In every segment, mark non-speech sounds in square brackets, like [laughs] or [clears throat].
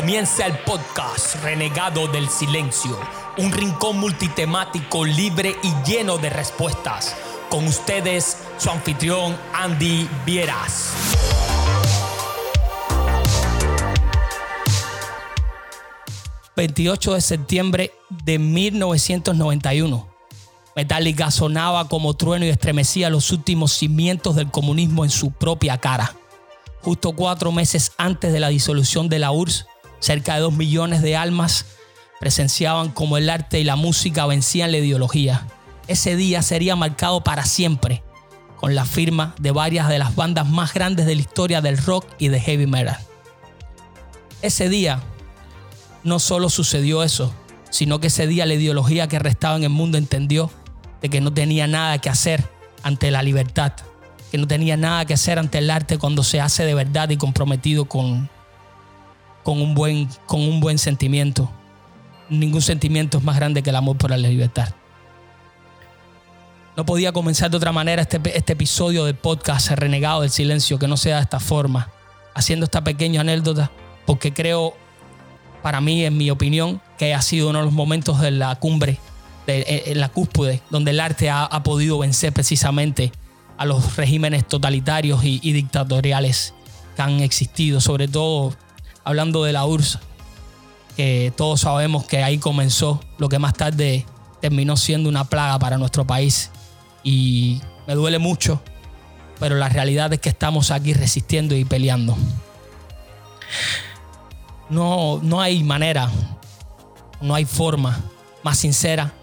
Comienza el podcast Renegado del Silencio, un rincón multitemático libre y lleno de respuestas. Con ustedes, su anfitrión Andy Vieras. ...28 de septiembre de 1991... Metallica sonaba como trueno y estremecía los últimos cimientos del comunismo en su propia cara. Justo cuatro meses antes de la disolución de la URSS, cerca de dos millones de almas presenciaban como el arte y la música vencían la ideología. Ese día sería marcado para siempre con la firma de varias de las bandas más grandes de la historia del rock y de heavy metal. Ese día no solo sucedió eso, sino que ese día la ideología que restaba en el mundo entendió de que no tenía nada que hacer ante la libertad, que no tenía nada que hacer ante el arte cuando se hace de verdad y comprometido con, con un buen, con un buen sentimiento. Ningún sentimiento es más grande que el amor por la libertad. No podía comenzar de otra manera este, este episodio del podcast Renegado del Silencio que no sea de esta forma, haciendo esta pequeña anécdota, porque creo, para mí, en mi opinión, que ha sido uno de los momentos de la cumbre, de, en la cúspide, donde el arte ha, podido vencer precisamente a los regímenes totalitarios y, y dictatoriales que han existido, sobre todo hablando de la URSS, que todos sabemos que ahí comenzó lo que más tarde terminó siendo una plaga para nuestro país. Y me duele mucho, pero la realidad es que estamos aquí resistiendo y peleando. No, no hay manera, no hay forma más sincera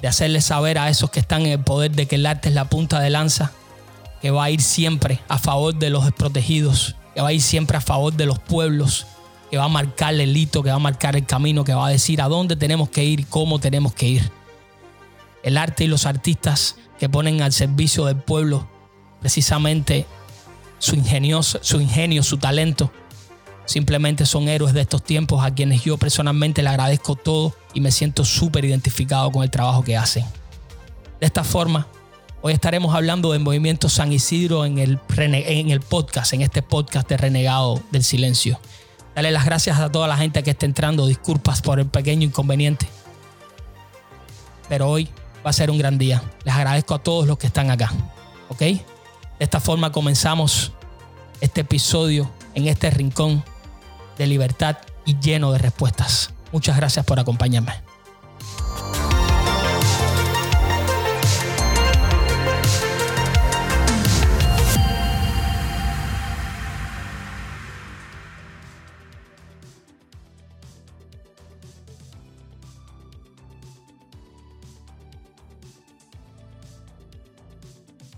de hacerle saber a esos que están en el poder de que el arte es la punta de lanza, que va a ir siempre a favor de los desprotegidos, que va a ir siempre a favor de los pueblos, que va a marcar el hito, que va a marcar el camino, que va a decir a dónde tenemos que ir cómo tenemos que ir. El arte y los artistas que ponen al servicio del pueblo precisamente su, su ingenio, su talento, simplemente son héroes de estos tiempos a quienes yo personalmente le agradezco todo y me siento súper identificado con el trabajo que hacen. De esta forma, Hoy estaremos hablando del movimiento San Isidro en el, en el podcast, en este podcast de Renegado del Silencio. Dale las gracias a toda la gente que está entrando. Disculpas por el pequeño inconveniente. Pero hoy va a ser un gran día. Les agradezco a todos los que están acá. ¿Ok? De esta forma comenzamos este episodio en este rincón de libertad y lleno de respuestas. Muchas gracias por acompañarme.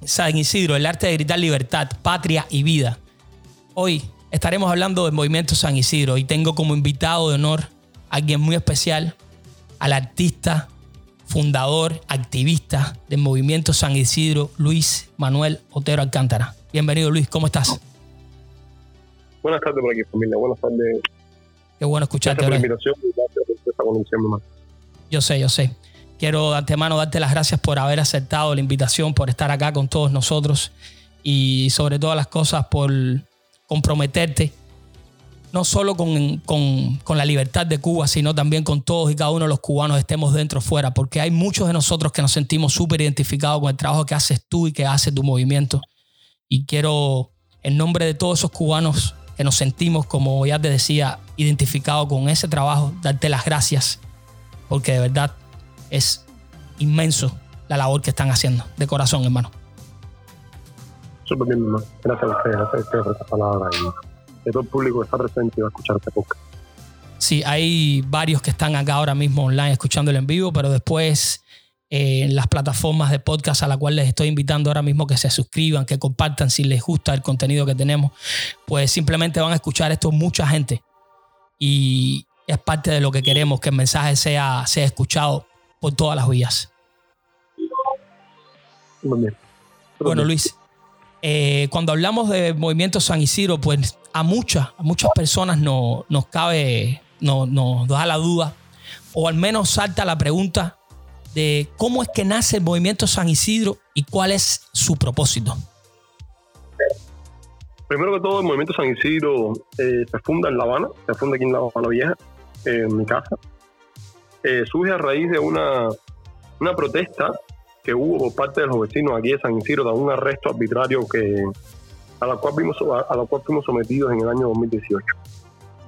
San Isidro, el arte de gritar libertad, patria y vida. Hoy estaremos hablando del movimiento San Isidro y tengo como invitado de honor a alguien muy especial, al artista, fundador, activista del movimiento San Isidro, Luis Manuel Otero Alcántara. Bienvenido Luis, ¿cómo estás? Buenas tardes por aquí familia, buenas tardes. Qué bueno escucharte. Gracias por la invitación y gracias por esta conexión, Yo sé, yo sé. Quiero de antemano darte las gracias por haber aceptado la invitación, por estar acá con todos nosotros y sobre todas las cosas por comprometerte no solo con, con, la libertad de Cuba, sino también con todos y cada uno de los cubanos estemos dentro o fuera, porque hay muchos de nosotros que nos sentimos súper identificados con el trabajo que haces tú y que hace tu movimiento. Y quiero, en nombre de todos esos cubanos que nos sentimos, como ya te decía, identificados con ese trabajo, darte las gracias, porque de verdad es inmenso la labor que están haciendo, de corazón, hermano. Súper bien, hermano. Gracias a ustedes, gracias a ustedes por esta palabra y todo el público está presente y va a escuchar este podcast. Sí, hay varios que están acá ahora mismo online escuchándolo en vivo, pero después eh, en las plataformas de podcast a las cuales les estoy invitando ahora mismo que se suscriban, que compartan si les gusta el contenido que tenemos, pues simplemente van a escuchar esto mucha gente. Y es parte de lo que queremos, que el mensaje sea, sea escuchado por todas las vías. Bueno, Luis, eh, cuando hablamos de movimiento San Isidro, pues a muchas, a muchas personas no, nos cabe, no, nos da la duda, o al menos salta la pregunta de cómo es que nace el movimiento San Isidro y cuál es su propósito. Primero que todo, el movimiento San Isidro eh, se funda en La Habana, se funda aquí en La Habana Vieja, en mi casa. Eh, surge a raíz de una, una protesta que hubo por parte de los vecinos aquí de San Isidro de un arresto arbitrario que, a, la cual vimos, a, la cual fuimos sometidos en el año 2018.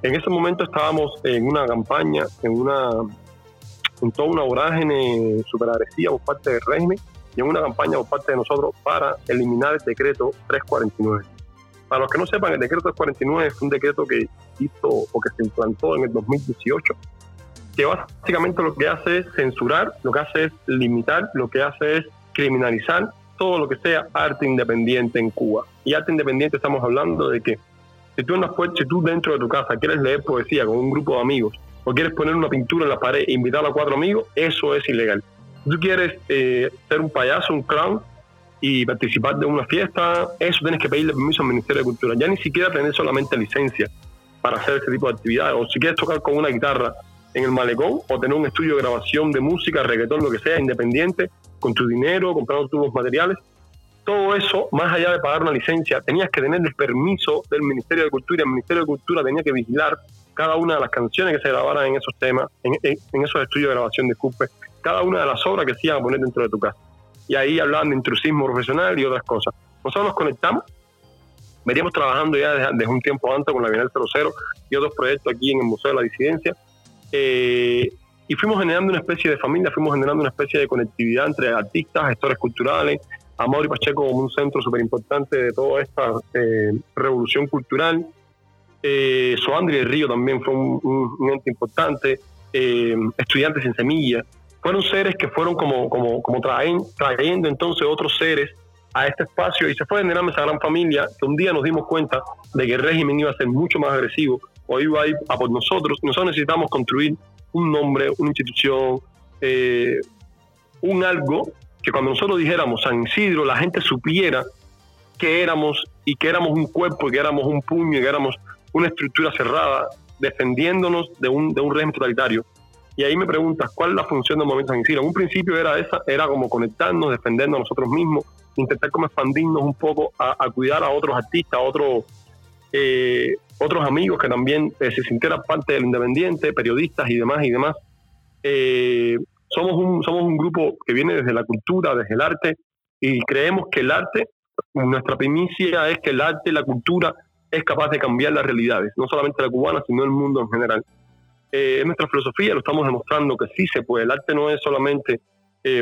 En ese momento estábamos en una campaña, en una en toda una vorágine super agresiva por parte del régimen y en una campaña por parte de nosotros para eliminar el decreto 349. Para los que no sepan, el decreto 349 es un decreto que hizo o que se implantó en el 2018, que básicamente lo que hace es censurar, lo que hace es limitar, lo que hace es criminalizar todo lo que sea arte independiente en Cuba. Y arte independiente estamos hablando de que si tú, en la, si tú dentro de tu casa quieres leer poesía con un grupo de amigos o quieres poner una pintura en la pared e invitar a cuatro amigos, eso es ilegal. Si tú quieres eh, ser un payaso, un clown y participar de una fiesta, eso tienes que pedirle permiso al Ministerio de Cultura. Ya ni siquiera tener solamente licencia para hacer ese tipo de actividades. O si quieres tocar con una guitarra en el malecón o tener un estudio de grabación de música, reggaetón, lo que sea, independiente, con tu dinero, comprando tus materiales. Todo eso, más allá de pagar una licencia, tenías que tener el permiso del Ministerio de Cultura y el Ministerio de Cultura tenía que vigilar cada una de las canciones que se grabaran en esos temas, en, esos estudios de grabación, disculpe, cada una de las obras que se iban a poner dentro de tu casa. Y ahí hablaban de intrusismo profesional y otras cosas. Nosotros nos conectamos, veníamos trabajando ya desde, un tiempo antes con la Bienal 00 y otros proyectos aquí en el Museo de la Disidencia. Eh, y fuimos generando una especie de familia, fuimos generando una especie de conectividad entre artistas, gestores culturales, Amor y Pacheco como un centro súper importante de toda esta eh, revolución cultural. Eh, Soandri del Río también fue un, ente importante, eh, Estudiantes en Semilla. Fueron seres que fueron como, como, como traen, trayendo entonces otros seres a este espacio y se fue generando esa gran familia que un día nos dimos cuenta de que el régimen iba a ser mucho más agresivo o iba a a por nosotros. Nosotros necesitamos construir un nombre, una institución, eh, un algo que cuando nosotros dijéramos San Isidro, la gente supiera que éramos y que éramos un cuerpo, y que éramos un puño, y que éramos una estructura cerrada, defendiéndonos de un, de un régimen totalitario. Y ahí me preguntas, ¿cuál es la función del movimiento San Isidro? En un principio era esa, era como conectarnos, defendernos a nosotros mismos, intentar como expandirnos un poco a, cuidar a otros artistas, a otros eh, otros amigos que también eh, se sintieran parte del Independiente, periodistas y demás y demás. Eh, somos, un, somos un grupo que viene desde la cultura, desde el arte, y creemos que el arte, nuestra primicia es que el arte la cultura es capaz de cambiar las realidades, no solamente la cubana, sino el mundo en general. Eh, nuestra filosofía, lo estamos demostrando que sí se puede. El arte no es solamente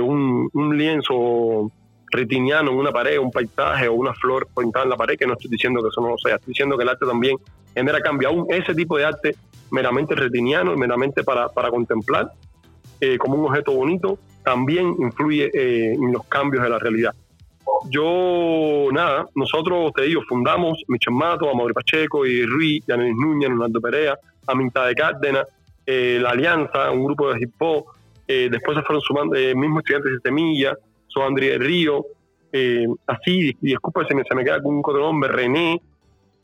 un, un lienzo retiniano en una pared, un paisaje o una flor pintada en la pared, que no estoy diciendo que eso no lo sea, estoy diciendo que el arte también genera cambio. Aún ese tipo de arte meramente retiniano, meramente para, para contemplar, eh, como un objeto bonito, también influye eh, en los cambios de la realidad. Yo, nada, nosotros, te digo, fundamos Michel Mato, Amaury Pacheco y Ruiz, Yanelis Núñez, Leonardo Perea, Aminta de Cárdenas, eh, La Alianza, un grupo de hip hop, después se fueron sumando mismos estudiantes de Semilla, Andrés Río, eh, así, y disculpa me, se me queda con un otro nombre, René,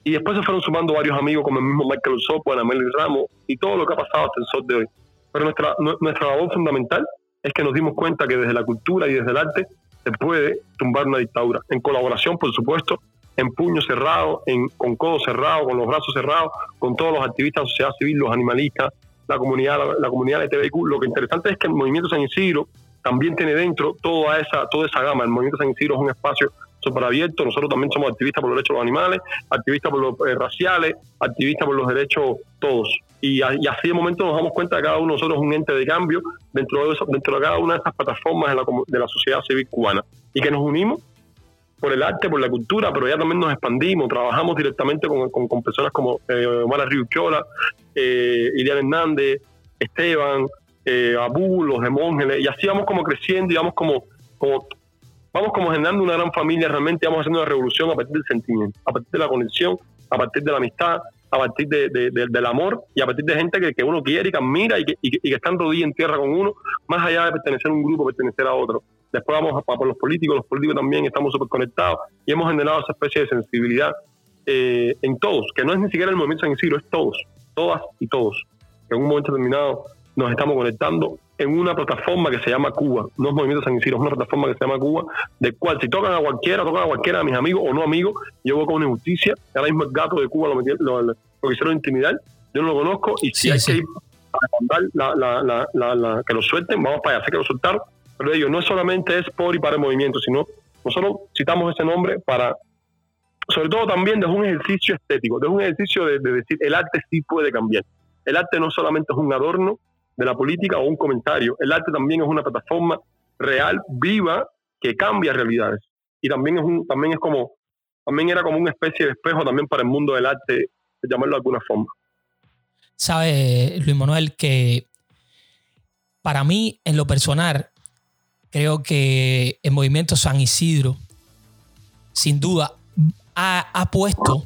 y después se fueron sumando varios amigos como el mismo Michael Usopp, Anameli Ramos, y todo lo que ha pasado hasta el sol de hoy. Pero nuestra, nuestra labor fundamental es que nos dimos cuenta que desde la cultura y desde el arte se puede tumbar una dictadura, en colaboración, por supuesto, en puño cerrado, en, con codo cerrado, con los brazos cerrados, con todos los activistas de la sociedad civil, los animalistas, la comunidad, la, comunidad de TVQ. Lo que interesante es que el movimiento San Isidro también tiene dentro toda esa, toda esa gama. El movimiento San Isidro es un espacio súper abierto. Nosotros también somos activistas por los derechos de los animales, activistas por los eh, raciales, activistas por los derechos todos. Y, así de momento nos damos cuenta que cada uno de nosotros es un ente de cambio dentro de, dentro de cada una de esas plataformas de la, de sociedad civil cubana. Y que nos unimos por el arte, por la cultura, pero ya también nos expandimos, trabajamos directamente con, personas como eh, Omar Riuchola, eh, Hernández, Esteban, eh, Abu, los de Mongeles, y así vamos como creciendo y vamos como, como, vamos como generando una gran familia, realmente vamos haciendo una revolución a partir del sentimiento, a partir de la conexión, a partir de la amistad, a partir de, del amor y a partir de gente que, uno quiere y que admira y que, y, que, están rodillas en tierra con uno, más allá de pertenecer a un grupo, pertenecer a otro. Después vamos a, por los políticos, los políticos también estamos súper conectados y hemos generado esa especie de sensibilidad eh, en todos, que no es ni siquiera el movimiento San Isidro, es todos, todas y todos. En un momento determinado nos estamos conectando en una plataforma que se llama Cuba. No es Movimiento San Isidro, es una plataforma que se llama Cuba, de cual si tocan a cualquiera, tocan a cualquiera de mis amigos o no amigos, yo voy con una injusticia. Ahora mismo el gato de Cuba lo, lo, quisieron intimidar, yo no lo conozco y si hay que ir a mandar la, que lo suelten, vamos para allá, sé que lo soltaron, pero ellos no solamente es por y para el movimiento, sino nosotros citamos ese nombre para, sobre todo también de un ejercicio estético, de un ejercicio de decir el arte sí puede cambiar. El arte no solamente es un adorno, de la política o un comentario. El arte también es una plataforma real, viva, que cambia realidades. Y también es un, también es como, también era como una especie de espejo también para el mundo del arte, llamarlo de alguna forma. Sabe, Luis Manuel, que para mí, en lo personal, creo que el movimiento San Isidro, sin duda, ha, ha puesto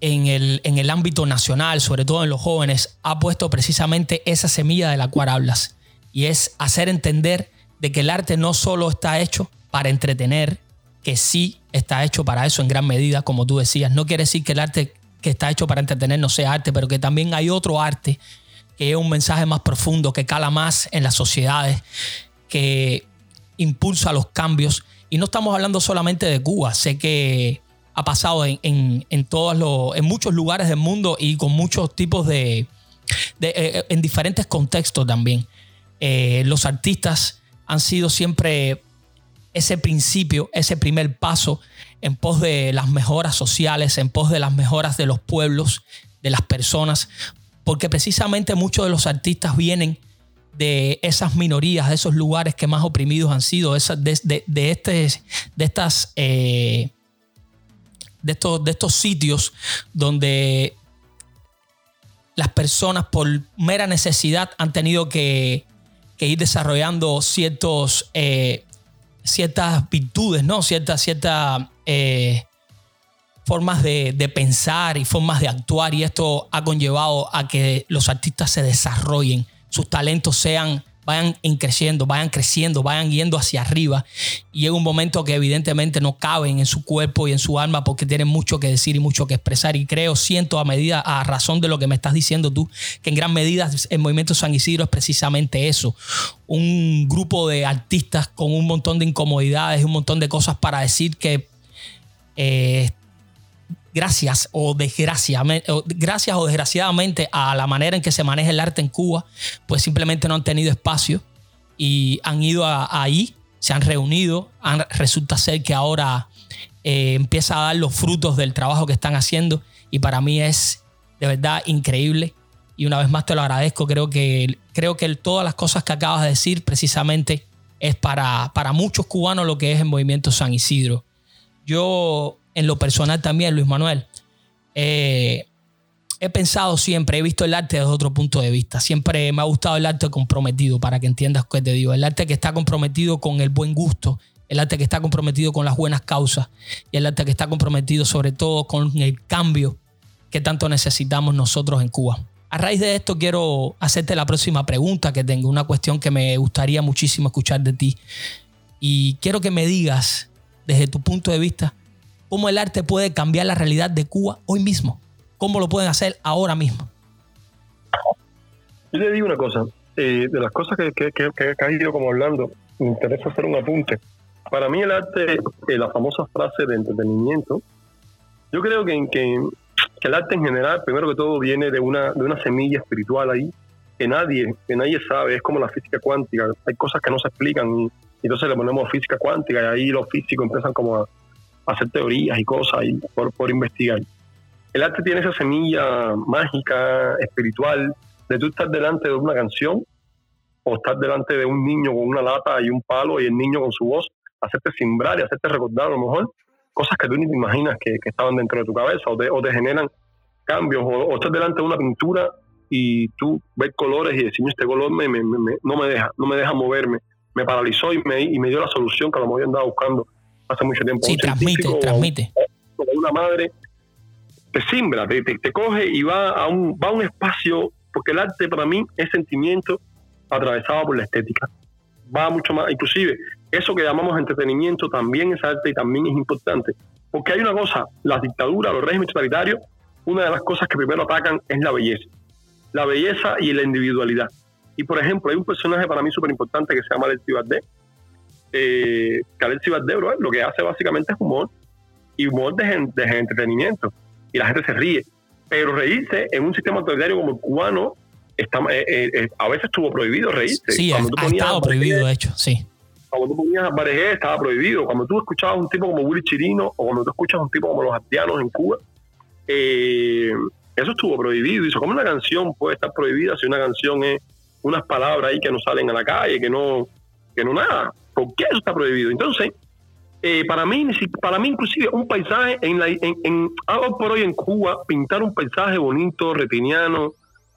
en el, en el ámbito nacional, sobre todo en los jóvenes, ha puesto precisamente esa semilla de la cual hablas. Y es hacer entender de que el arte no solo está hecho para entretener, que sí está hecho para eso en gran medida, como tú decías. No quiere decir que el arte que está hecho para entretener no sea arte, pero que también hay otro arte que es un mensaje más profundo, que cala más en las sociedades, que impulsa los cambios. Y no estamos hablando solamente de Cuba. Sé que ha pasado en, en, todos los, en muchos lugares del mundo y con muchos tipos de, de eh, en diferentes contextos también. Eh, los artistas han sido siempre ese principio, ese primer paso en pos de las mejoras sociales, en pos de las mejoras de los pueblos, de las personas, porque precisamente muchos de los artistas vienen de esas minorías, de esos lugares que más oprimidos han sido, de, de, de, este, de estas eh, de estos, de estos sitios donde las personas por mera necesidad han tenido que, ir desarrollando ciertos, eh, ciertas virtudes, ¿no? Ciertas, eh, formas de, pensar y formas de actuar y esto ha conllevado a que los artistas se desarrollen, sus talentos sean vayan creciendo, vayan creciendo, vayan yendo hacia arriba. Y llega un momento que evidentemente no caben en su cuerpo y en su alma porque tienen mucho que decir y mucho que expresar. Y creo, siento a medida, a razón de lo que me estás diciendo tú, que en gran medida el movimiento San Isidro es precisamente eso. Un grupo de artistas con un montón de incomodidades, un montón de cosas para decir que eh, gracias o, desgraciadamente, gracias o desgraciadamente a la manera en que se maneja el arte en Cuba, pues simplemente no han tenido espacio y han ido ahí, se han reunido, resulta ser que ahora eh, empieza a dar los frutos del trabajo que están haciendo y para mí es de verdad increíble y una vez más te lo agradezco, creo que, creo que todas las cosas que acabas de decir precisamente es para, para muchos cubanos lo que es el movimiento San Isidro. Yo en lo personal también, Luis Manuel, eh, he pensado siempre, he visto el arte desde otro punto de vista. Siempre me ha gustado el arte comprometido, para que entiendas qué te digo. El arte que está comprometido con el buen gusto, el arte que está comprometido con las buenas causas y el arte que está comprometido sobre todo con el cambio que tanto necesitamos nosotros en Cuba. A raíz de esto quiero hacerte la próxima pregunta que tengo, una cuestión que me gustaría muchísimo escuchar de ti. Y quiero que me digas, desde tu punto de vista, cómo el arte puede cambiar la realidad de Cuba hoy mismo. ¿Cómo lo pueden hacer ahora mismo? Yo le digo una cosa, eh, de las cosas que, que, que, has ido como hablando, me interesa hacer un apunte. Para mí el arte, eh, la famosa frase de entretenimiento, yo creo que, que, el arte en general, primero que todo, viene de una, de una semilla espiritual ahí, que nadie, que nadie sabe, es como la física cuántica, hay cosas que no se explican y, y entonces le ponemos física cuántica y ahí los físicos empiezan como a, hacer teorías y cosas y por, por investigar. El arte tiene esa semilla mágica, espiritual, de tú estar delante de una canción o estar delante de un niño con una lata y un palo y el niño con su voz, hacerte simbrar y hacerte recordar a lo mejor cosas que tú ni te imaginas que, estaban dentro de tu cabeza o te, o te generan cambios o, o estás delante de una pintura y tú ves colores y decimos este color me, no me deja no me deja moverme me paralizó y me, y me dio la solución que lo mejor andaba buscando hace mucho tiempo. Sí, transmite, transmite. Como una madre te simbra, te, te, coge y va a, un, va a un espacio, porque el arte para mí es sentimiento atravesado por la estética. Va mucho más, inclusive eso que llamamos entretenimiento también es arte y también es importante. Porque hay una cosa, las dictaduras, los regímenes totalitarios, una de las cosas que primero atacan es la belleza. La belleza y la individualidad. Y por ejemplo, hay un personaje para mí súper importante que se llama Alexi Valdés. Eh, que Alexi Valdés, bro, lo que hace básicamente es humor. Y humor de, de entretenimiento. Y la gente se ríe. Pero reírse en un sistema autoritario como el cubano, está, eh, eh, eh, a veces estuvo prohibido reírse. Sí, ha, estado prohibido, de hecho, sí. Cuando tú ponías a estaba prohibido. Cuando tú escuchabas un tipo como Willy Chirino o cuando tú escuchas un tipo como los haitianos en Cuba, eso estuvo prohibido. Y eso, como una canción puede estar prohibida si una canción es unas palabras ahí que no salen a la calle, que no, que no nada. ¿Por qué eso está prohibido? Entonces, eh, para mí para mí inclusive un paisaje en, la, en, por hoy en Cuba pintar un paisaje bonito retiniano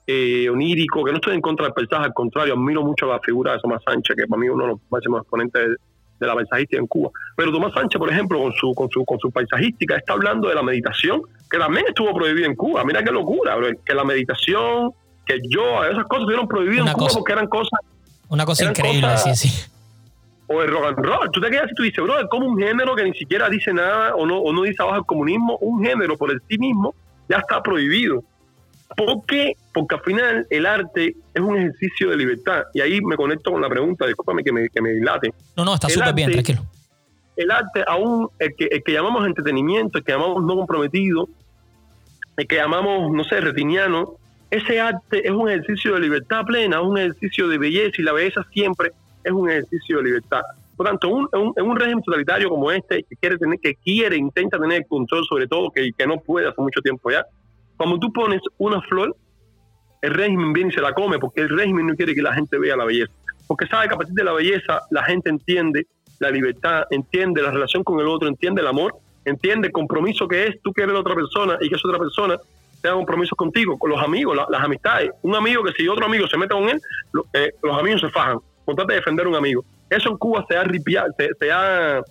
eh, onírico que no estoy en contra del paisaje al contrario admiro mucho la figura de Tomás Sánchez que para mí uno de los máximos exponentes de, la paisajística en Cuba. Pero Tomás Sánchez por ejemplo con su con su con su paisajística está hablando de la meditación que también estuvo prohibida en Cuba. Mira qué locura que la meditación que yo esas cosas estuvieron prohibidas en Cuba porque eran cosas una cosa increíble sí sí o el rock and roll. Tú te quedas y tú dices, bro, es como un género que ni siquiera dice nada o no, o no dice abajo el comunismo, un género por el sí mismo ya está prohibido. ¿Por qué? Porque al final el arte es un ejercicio de libertad. Y ahí me conecto con la pregunta, discúlpame que me, que me dilate. No, no, está súper bien, tranquilo. El arte, aún el que, el que llamamos entretenimiento, el que llamamos no comprometido, el que llamamos, no sé, retiniano, ese arte es un ejercicio de libertad plena, es un ejercicio de belleza y la belleza siempre es un ejercicio de libertad. Por tanto, en un régimen totalitario como este, que quiere, tener, que quiere, intenta tener control sobre todo, que, que no puede hace mucho tiempo ya, cuando tú pones una flor, el régimen viene y se la come, porque el régimen no quiere que la gente vea la belleza. Porque sabe que a partir de la belleza la gente entiende la libertad, entiende la relación con el otro, entiende el amor, entiende el compromiso que es tú quieres a otra persona y que esa otra persona tenga compromisos contigo, con los amigos, las amistades. Un amigo que si otro amigo se mete con él, eh, los amigos se fajan con de defender a un amigo. Eso en Cuba se ha, se, se, ha,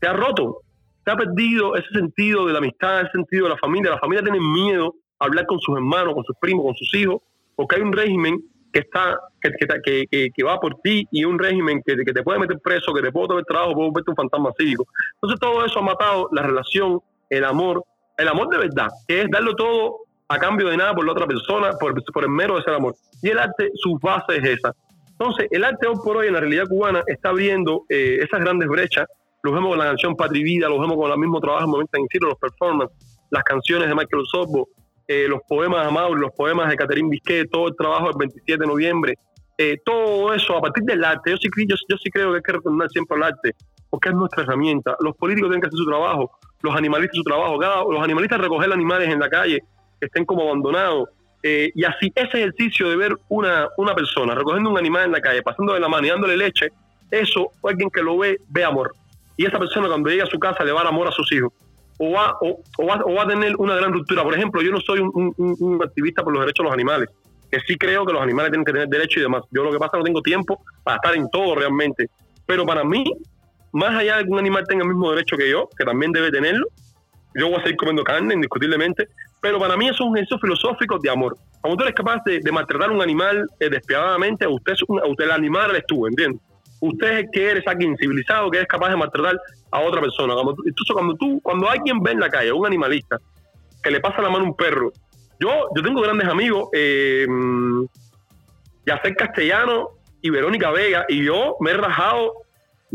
se ha roto. Se ha perdido ese sentido de la amistad, ese sentido de la familia. La familia tiene miedo a hablar con sus hermanos, con sus primos, con sus hijos, porque hay un régimen que está que, que, que, va por ti y un régimen que, te puede meter preso, que te puede tomar trabajo, puede verte un fantasma cívico. Entonces todo eso ha matado la relación, el amor, el amor de verdad, que es darlo todo a cambio de nada por la otra persona, por, por el mero de ser amor. Y el arte, su base es esa. Entonces, el arte hoy por hoy en la realidad cubana está abriendo eh, esas grandes brechas. Lo vemos con la canción Patria Vida, lo vemos con el mismo trabajo en Momento en los performances, las canciones de Michael Sobbo, eh, los poemas de Mauro, los poemas de Catherine Bisquet, todo el trabajo del 27 de noviembre. Eh, todo eso a partir del arte. Yo sí, yo, yo sí creo que hay que retornar siempre al arte, porque es nuestra herramienta. Los políticos tienen que hacer su trabajo, los animalistas su trabajo. Los animalistas recoger animales en la calle que estén como abandonados eh, y así, ese ejercicio de ver una, una persona recogiendo un animal en la calle, pasando de la mano y dándole leche, eso, alguien que lo ve, ve amor. Y esa persona cuando llega a su casa le va a dar amor a sus hijos. O va, o, va, a tener una gran ruptura. Por ejemplo, yo no soy un, activista por los derechos de los animales, que sí creo que los animales tienen que tener derecho y demás. Yo lo que pasa no tengo tiempo para estar en todo realmente. Pero para mí, más allá de que un animal tenga el mismo derecho que yo, que también debe tenerlo, yo voy a seguir comiendo carne, indiscutiblemente, pero para mí eso es un ejercicio filosófico de amor. Cuando tú eres capaz de, maltratar a un animal eh, despiadadamente, usted, es usted el animal eres tú, ¿entiendes? Usted es el que eres alguien civilizado, que es capaz de maltratar a otra persona. entonces, cuando tú, cuando alguien ve en la calle, un animalista, que le pasa la mano a un perro, yo, yo tengo grandes amigos, eh, Yacer Castellano y Verónica Vega, y yo me he rajado,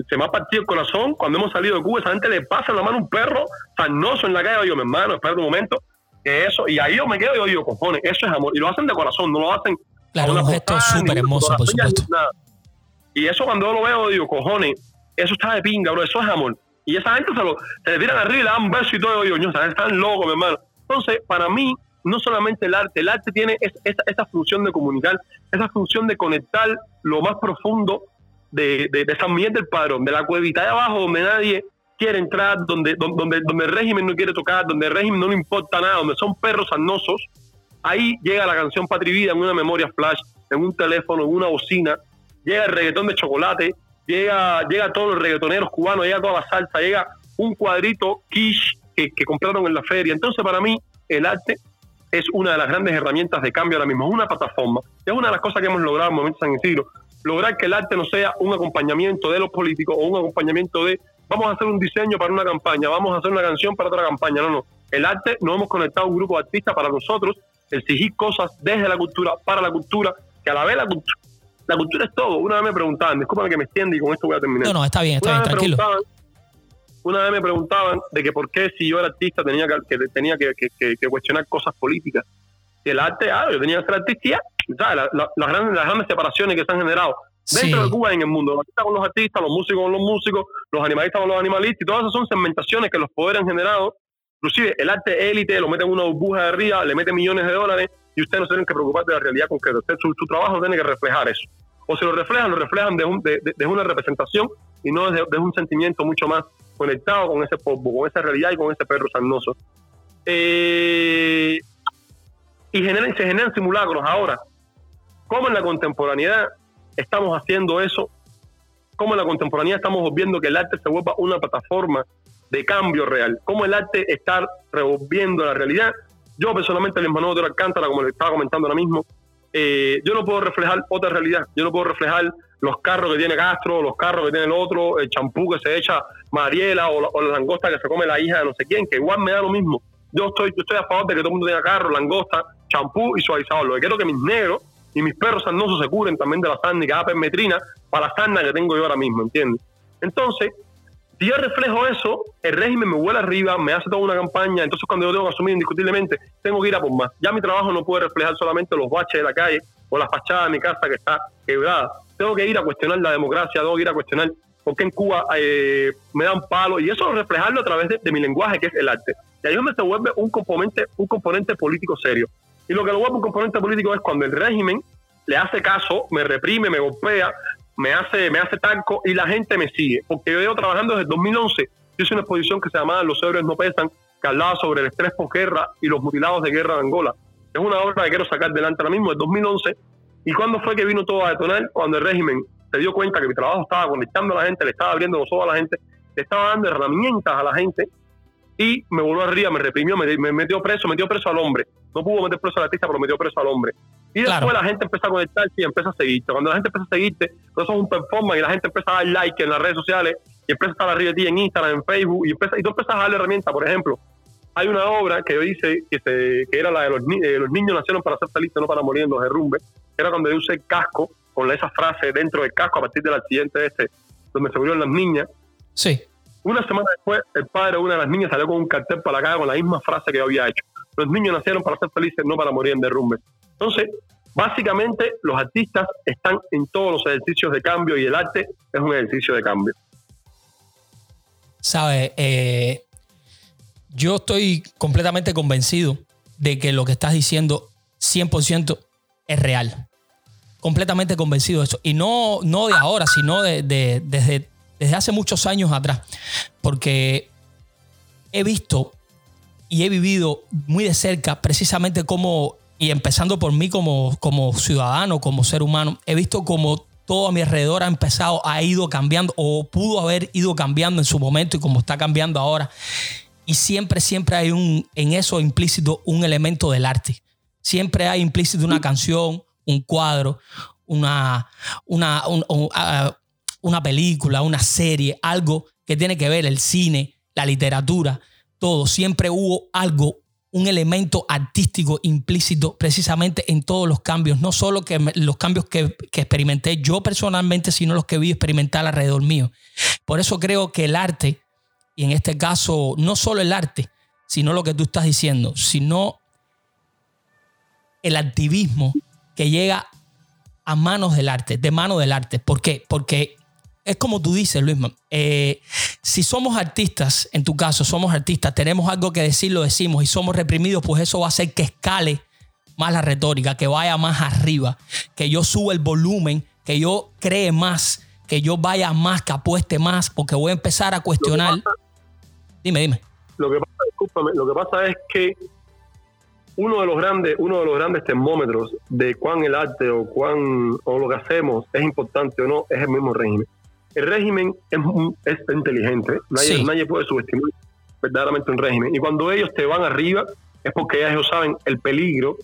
se me ha partido el corazón cuando hemos salido de Cuba, esa gente le pasa la mano a un perro sanoso en la calle, yo, mi hermano, espera un momento, que eso, y ahí yo me quedo y yo digo, cojones, eso es amor. Y lo hacen de corazón, no lo hacen. Claro, un gesto súper hermoso, por supuesto. Y eso cuando yo lo veo, digo, cojones, eso está de pinga, bro, eso es amor. Y esa gente se, lo, se le tiran arriba y le dan un beso y todo, y digo, están locos, mi hermano. Entonces, para mí, no solamente el arte, el arte tiene esa, esa función de comunicar, esa función de conectar lo más profundo de, de, de San Miguel del Padrón, de la cuevita de abajo donde nadie quiere entrar, donde, donde, donde el régimen no quiere tocar, donde el régimen no le importa nada, donde son perros sanosos, ahí llega la canción Patrivida en una memoria flash, en un teléfono, en una bocina, llega el reggaetón de chocolate, llega, llega todos los reggaetoneros cubanos, llega toda la salsa, llega un cuadrito quiche que, que compraron en la feria. Entonces, para mí, el arte es una de las grandes herramientas de cambio ahora mismo, es una plataforma. Es una de las cosas que hemos logrado en momentos San Isidro, lograr que el arte no sea un acompañamiento de los políticos o un acompañamiento de vamos a hacer un diseño para una campaña, vamos a hacer una canción para otra campaña. No, no. El arte nos hemos conectado a un grupo de artistas para nosotros, exigir cosas desde la cultura, para la cultura, que a la vez La cultura es todo. Una vez me preguntaban, discúlpame que me extienda y con esto voy a terminar. No, no, está bien, está bien, tranquilo. Una vez me preguntaban de que por qué si yo era artista tenía que, tenía que, cuestionar cosas políticas. Y el arte, ah, yo tenía que ser artista, ¿sabes? las, grandes, las grandes separaciones que se han generado dentro de Cuba y en el mundo. Los artistas con los artistas, los músicos con los músicos, los animalistas con los animalistas, y todas esas son segmentaciones que los poderes han generado. Inclusive el arte élite lo mete en una burbuja de arriba, le mete millones de dólares y ustedes no se tienen que preocupar de la realidad concreta. Usted, su, trabajo tiene que reflejar eso. O si lo reflejan, lo reflejan de, de, una representación y no desde, un sentimiento mucho más conectado con ese polvo, con esa realidad y con ese perro sarnoso. Eh, y se generan simulacros ahora. ¿Cómo en la contemporaneidad estamos haciendo eso? ¿Cómo en la contemporaneidad estamos viendo que el arte se vuelva una plataforma de cambio real? ¿Cómo el arte está revolviendo la realidad? Yo personalmente, el hermano de Alcántara, como le estaba comentando ahora mismo, eh, yo no puedo reflejar otra realidad. Yo no puedo reflejar los carros que tiene Castro, los carros que tiene el otro, el champú que se echa Mariela o la, langosta que se come la hija de no sé quién, que igual me da lo mismo. Yo estoy, yo estoy a favor de que todo el mundo tenga carro, langosta, champú y suavizador. Lo que quiero que mis negros y mis perros sarnosos se curen también de la sarna y cada permetrina para la sarna que tengo yo ahora mismo, ¿entiendes? Entonces, si yo reflejo eso, el régimen me vuela arriba, me hace toda una campaña, entonces cuando yo tengo que asumir indiscutiblemente, tengo que ir a por más. Ya mi trabajo no puede reflejar solamente los baches de la calle o las fachadas de mi casa que está quebrada. Tengo que ir a cuestionar la democracia, tengo que ir a cuestionar por qué en Cuba eh, me dan palo, y eso reflejarlo a través de, mi lenguaje, que es el arte. Y ahí es donde se vuelve un componente, un componente político serio. Y lo que lo vuelve un componente político es cuando el régimen le hace caso, me reprime, me golpea, me hace, me hace tanco y la gente me sigue. Porque yo llevo trabajando desde el 2011. Yo hice una exposición que se llamaba Los héroes no pesan, que hablaba sobre el estrés posguerra y los mutilados de guerra de Angola. Es una obra que quiero sacar delante ahora mismo, del 2011. ¿Y cuándo fue que vino todo a detonar? Cuando el régimen se dio cuenta que mi trabajo estaba conectando a la gente, le estaba abriendo los ojos a la gente, le estaba dando herramientas a la gente y me volvió arriba, me reprimió, me, me metió preso, metió preso al hombre. No pudo meter preso al artista, pero metió preso al hombre. Y después la gente empieza a conectarse y empieza a seguirte. Cuando la gente empieza a seguirte, eso es un performance y la gente empieza a dar like en las redes sociales y empieza a estar arriba de ti en Instagram, en Facebook y, empieza, y tú empiezas a darle herramientas. Por ejemplo, hay una obra que yo hice que, se, que era la de los, los niños nacieron para ser felices, no para morir en los derrumbes. Era cuando yo usé el casco con esa frase dentro del casco a partir del accidente este, donde se murieron las niñas. Sí. Una semana después, el padre de una de las niñas salió con un cartel para la calle con la misma frase que yo había hecho. Los niños nacieron para ser felices, no para morir en derrumbes. Entonces, básicamente los artistas están en todos los ejercicios de cambio y el arte es un ejercicio de cambio. Sabe, eh, yo estoy completamente convencido de que lo que estás diciendo 100% es real. Completamente convencido de eso. Y no, no de ahora, sino de, desde, desde hace muchos años atrás. Porque he visto y he vivido muy de cerca precisamente cómo y empezando por mí como, como ciudadano, como ser humano, he visto como todo a mi alrededor ha empezado, ha ido cambiando o pudo haber ido cambiando en su momento y como está cambiando ahora. Y siempre, siempre hay un, en eso implícito un elemento del arte. Siempre hay implícito una canción, un cuadro, una, una, ah, una película, una serie, algo que tiene que ver el cine, la literatura, todo. Siempre hubo algo un elemento artístico implícito precisamente en todos los cambios, no solo que los cambios que, experimenté yo personalmente, sino los que vi experimentar alrededor mío. Por eso creo que el arte, y en este caso no solo el arte, sino lo que tú estás diciendo, sino el activismo que llega a manos del arte, de mano del arte. ¿Por qué? Porque es como tú dices, Luis. Eh, si somos artistas, en tu caso, somos artistas, tenemos algo que decir, lo decimos y somos reprimidos, pues eso va a hacer que escale más la retórica, que vaya más arriba, que yo suba el volumen, que yo cree más, que yo vaya más, que apueste más, porque voy a empezar a cuestionar. dime, dime. Lo que pasa, lo que pasa es que uno de los grandes, uno de los grandes termómetros de cuán el arte o cuán o lo que hacemos es importante o no es el mismo régimen el régimen es, es inteligente, nadie, nadie puede subestimar verdaderamente un régimen. Y cuando ellos te van arriba es porque ellos saben el peligro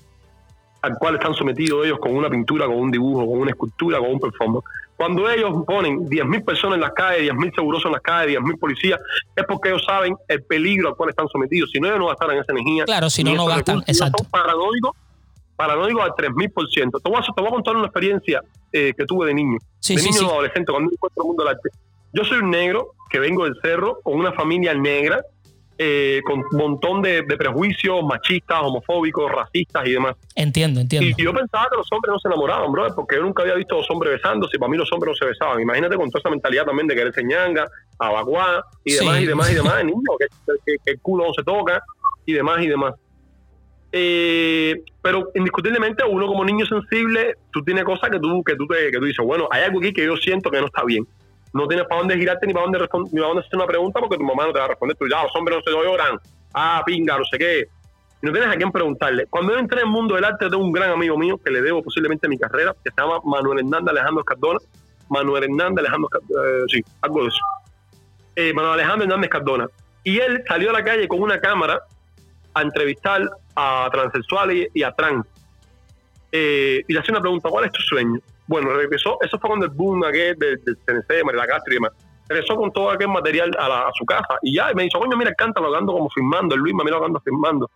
al cual están sometidos ellos con una pintura, con un dibujo, con una escultura, con un performance. Cuando ellos ponen 10.000 personas en las calles, 10.000 segurosos en las calles, 10.000 policías, es porque ellos saben el peligro al cual están sometidos. Si no, ellos no gastan esa energía. Claro, si no, no gastan. Exacto. Son paranoicos para no digo al 3000%. Te voy a, te voy a contar una experiencia eh, que tuve de niño, de niño adolescente, cuando encuentro el mundo del arte. Yo soy un negro que vengo del cerro con una familia negra, eh, con un montón de, prejuicios machistas, homofóbicos, racistas y demás. Entiendo, entiendo. Y yo pensaba que los hombres no se enamoraban, bro, porque yo nunca había visto a dos hombres besándose y para mí los hombres no se besaban. Imagínate con toda esa mentalidad también de querer ñanga, abaguá y demás y demás y demás, niño, que, el culo no se toca y demás y demás. Eh, pero indiscutiblemente uno como niño sensible, tú tienes cosas que tú, que tú, te, que tú dices, bueno, hay algo aquí que yo siento que no está bien no tienes para dónde girarte ni para dónde, ni para dónde hacer una pregunta porque tu mamá no te va a responder. Tú ya, los hombres no se lloran. Ah, pinga, no sé qué. Y no tienes a quién preguntarle. Cuando yo entré en el mundo del arte, tengo un gran amigo mío que le debo posiblemente mi carrera, que se llama Manuel Hernández Alejandro Cardona. Manuel Hernández Alejandro Cardona, eh, sí, algo de eso. Eh, Manuel Alejandro Hernández Cardona. Y él salió a la calle con una cámara a entrevistar a transexuales y a trans. Eh, y le hacía una pregunta, ¿cuál es tu sueño? Bueno, regresó, eso fue cuando el boom aquel del, del CNC, María Castro y demás. Regresó con todo aquel material a, su casa y ya me dijo, coño, mira, cántalo, hablando como filmando, el Luis me mira hablando filmando.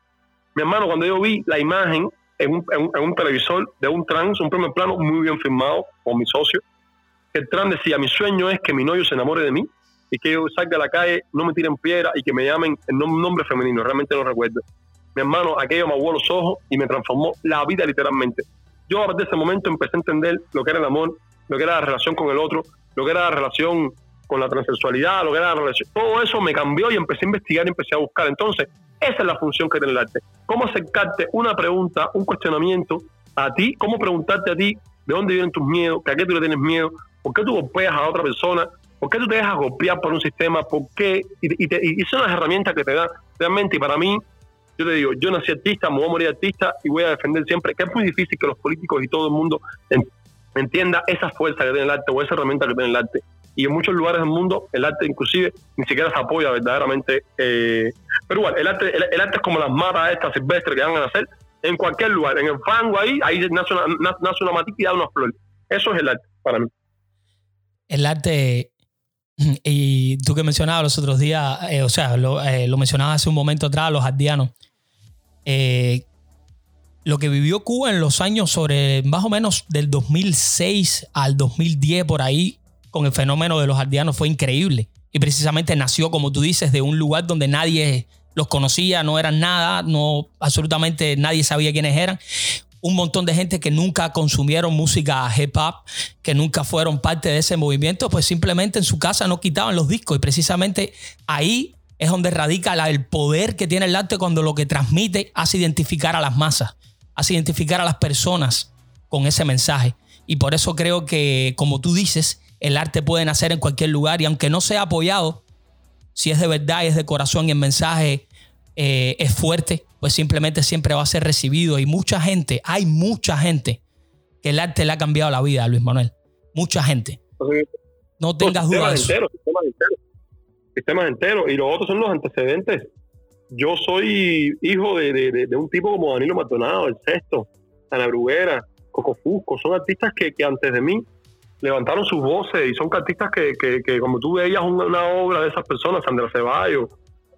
Mi hermano, cuando yo vi la imagen en un, en, un, televisor de un trans, un primer plano muy bien filmado con mi socio, el trans decía, mi sueño es que mi novio se enamore de mí y que yo salga a la calle, no me tiren piedra y que me llamen en un nombre femenino, realmente no recuerdo. Mi hermano, aquello me aguó los ojos y me transformó la vida literalmente yo a partir de ese momento empecé a entender lo que era el amor, lo que era la relación con el otro, lo que era la relación con la transexualidad, lo que era la relación. Todo eso me cambió y empecé a investigar y empecé a buscar. Entonces, esa es la función que tiene el arte. Cómo acercarte una pregunta, un cuestionamiento a ti, cómo preguntarte a ti de dónde vienen tus miedos, que a qué tú le tienes miedo, por qué tú golpeas a otra persona, por qué tú te dejas golpear por un sistema, por qué. Y, son las herramientas que te da realmente. Y para mí, yo te digo, yo nací artista, me voy a morir artista y voy a defender siempre, que es muy difícil que los políticos y todo el mundo entienda esa fuerza que tiene el arte o esa herramienta que tiene el arte. Y en muchos lugares del mundo el arte inclusive ni siquiera se apoya verdaderamente. Eh, pero igual, el arte, el, arte es como las matas estas silvestres que van a nacer en cualquier lugar, en el fango ahí, ahí nace una, nace una matita y da una flor. Eso es el arte para mí. El arte y tú que mencionabas los otros días, eh, o sea, lo, eh, lo mencionabas hace un momento atrás, los ardianos. Eh, lo que vivió Cuba en los años sobre más o menos del 2006 al 2010 por ahí con el fenómeno de los aldeanos fue increíble. Y precisamente nació, como tú dices, de un lugar donde nadie los conocía, no eran nada, no absolutamente nadie sabía quiénes eran. Un montón de gente que nunca consumieron música hip hop, que nunca fueron parte de ese movimiento, pues simplemente en su casa no quitaban los discos. Y precisamente ahí es donde radica el poder que tiene el arte cuando lo que transmite hace identificar a las masas, hace identificar a las personas con ese mensaje. Y por eso creo que, como tú dices, el arte puede nacer en cualquier lugar y aunque no sea apoyado, si es de verdad y es de corazón y el mensaje eh, es fuerte, pues simplemente siempre va a ser recibido. Y mucha gente, hay mucha gente que el arte le ha cambiado la vida a Luis Manuel. Mucha gente. No tengas dudas sistemas enteros. Y los otros son los antecedentes. Yo soy hijo de, un tipo como Danilo Maldonado, el sexto, Ana Bruguera, Coco Fusco. Son artistas que, antes de mí levantaron sus voces y son artistas que, que, como tú veías una, obra de esas personas, Sandra Ceballos,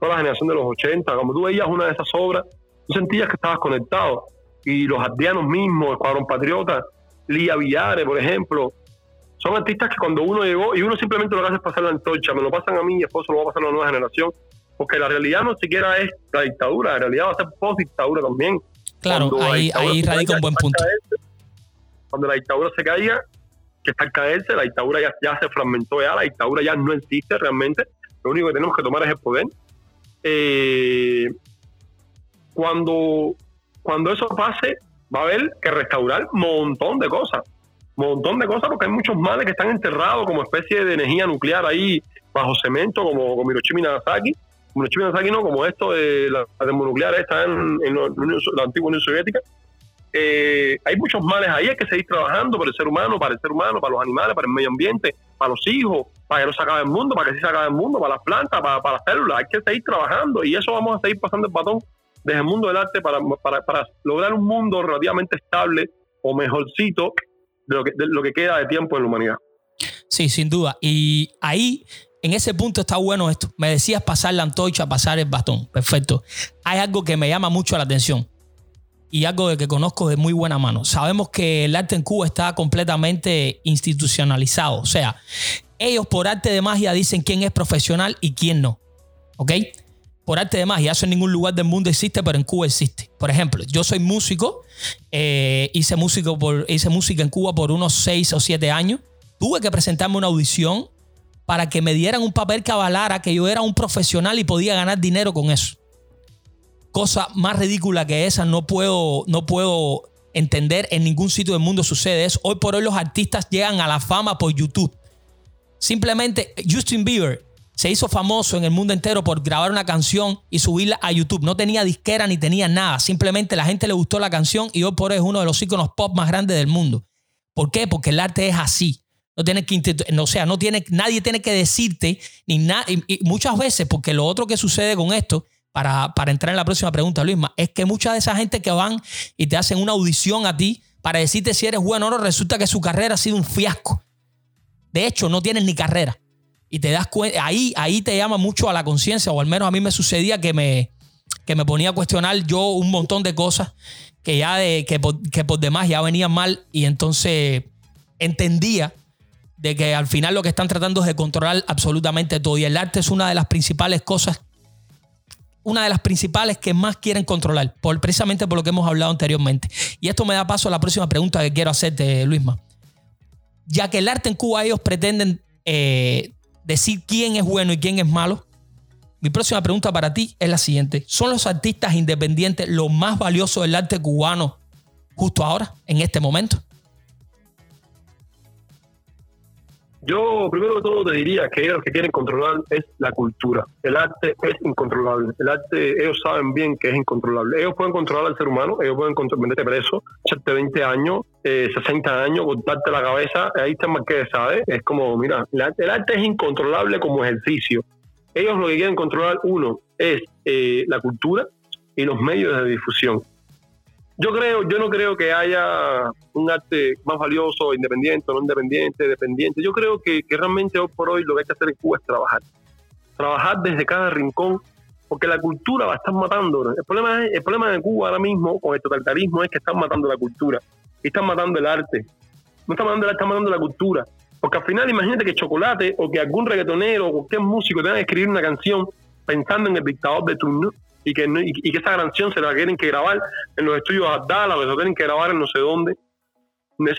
toda la generación de los 80, como tú veías una de esas obras, tú sentías que estabas conectado. Y los ardianos mismos, Escuadrón Patriota, Lía Villares, por ejemplo, son artistas que cuando uno llegó y uno simplemente lo que hace es pasar la antorcha, me lo pasan a mí y después lo va a pasar a la nueva generación, porque la realidad no siquiera es la dictadura, la realidad va a ser post-dictadura también. Claro, ahí, ahí radica un buen punto. cuando la dictadura se caiga, que está al caerse, la dictadura ya, ya se fragmentó ya, la dictadura ya no existe realmente, lo único que tenemos que tomar es el poder. Eh, cuando, cuando eso pase, va a haber que restaurar un montón de cosas montón de cosas porque hay muchos males que están enterrados como especie de energía nuclear ahí bajo cemento como, como Hiroshima y Nagasaki. Hiroshima y Nagasaki no, como esto de la, termonuclear está en, la, antigua Unión Soviética. Eh, hay muchos males ahí, hay que seguir trabajando para el ser humano, para el ser humano, para los animales, para el medio ambiente, para los hijos, para que no se acabe el mundo, para que sí se acabe el mundo, para las plantas, para, para las células. Hay que seguir trabajando y eso vamos a seguir pasando el batón desde el mundo del arte para, para, para lograr un mundo relativamente estable o mejorcito de lo, que, queda de tiempo en la humanidad. Sí, sin duda. Y ahí, en ese punto está bueno esto. Me decías pasar la antorcha, pasar el bastón. Perfecto. Hay algo que me llama mucho la atención. y algo de que conozco de muy buena mano. Sabemos que el arte en Cuba está completamente institucionalizado. O sea, ellos por arte de magia dicen quién es profesional y quién no. ¿Ok? Por arte de magia, eso en ningún lugar del mundo existe, pero en Cuba existe. Por ejemplo, yo soy músico, eh, hice, músico por, hice música en Cuba por unos seis o siete años. Tuve que presentarme una audición para que me dieran un papel que avalara que yo era un profesional y podía ganar dinero con eso cosa más ridícula que esa no puedo, no puedo entender en ningún sitio del mundo sucede eso. Hoy por hoy los artistas llegan a la fama por YouTube. Simplemente Justin Bieber se hizo famoso en el mundo entero por grabar una canción y subirla a YouTube. No tenía disquera ni tenía nada. Simplemente la gente le gustó la canción y hoy por hoy es uno de los íconos pop más grandes del mundo. ¿Por qué? Porque el arte es así. No tiene que, o sea, no tiene, nadie tiene que decirte ni nada. y muchas veces, porque lo otro que sucede con esto para, entrar en la próxima pregunta, Luisma, es que mucha de esa gente que van y te hacen una audición a ti para decirte si eres bueno o no, resulta que su carrera ha sido un fiasco. De hecho, no tienes ni carrera. Y te das cuenta, ahí, ahí te llama mucho a la conciencia, o al menos a mí me sucedía que me, que me ponía a cuestionar yo un montón de cosas que ya de, que, por, que por demás ya venían mal y entonces entendía de que al final lo que están tratando es de controlar absolutamente todo. Y el arte es una de las principales cosas una de las principales que más quieren controlar, precisamente por lo que hemos hablado anteriormente. Y esto me da paso a la próxima pregunta que quiero hacerte, Luisma. Ya que el arte en Cuba ellos pretenden eh, decir quién es bueno y quién es malo, mi próxima pregunta para ti es la siguiente. ¿Son los artistas independientes lo más valioso del arte cubano justo ahora, en este momento? Yo, primero de todo, te diría que ellos lo que quieren controlar es la cultura. El arte es incontrolable. El arte, ellos saben bien que es incontrolable. Ellos pueden controlar al ser humano, ellos pueden meterte preso, echarte 20 años, 60 eh, años, cortarte la cabeza, ahí está más que sabe. Es como, mira, el arte, es incontrolable como ejercicio. Ellos lo que quieren controlar, uno, es eh, la cultura y los medios de difusión yo creo, yo no creo que haya un arte más valioso, independiente o no independiente, dependiente. Yo creo que, realmente hoy por hoy lo que hay que hacer en Cuba es trabajar. Trabajar desde cada rincón, porque la cultura la están matando. El problema, es, el problema de Cuba ahora mismo con el totalitarismo es que están matando la cultura. Y están matando el arte. No están matando el arte, están matando la cultura. Porque al final imagínate que Chocolate o que algún reggaetonero o cualquier músico tenga que escribir una canción pensando en el dictador de turno y que, y, que esa canción se la tienen que grabar en los estudios Abdala o se la tienen que grabar en no sé dónde.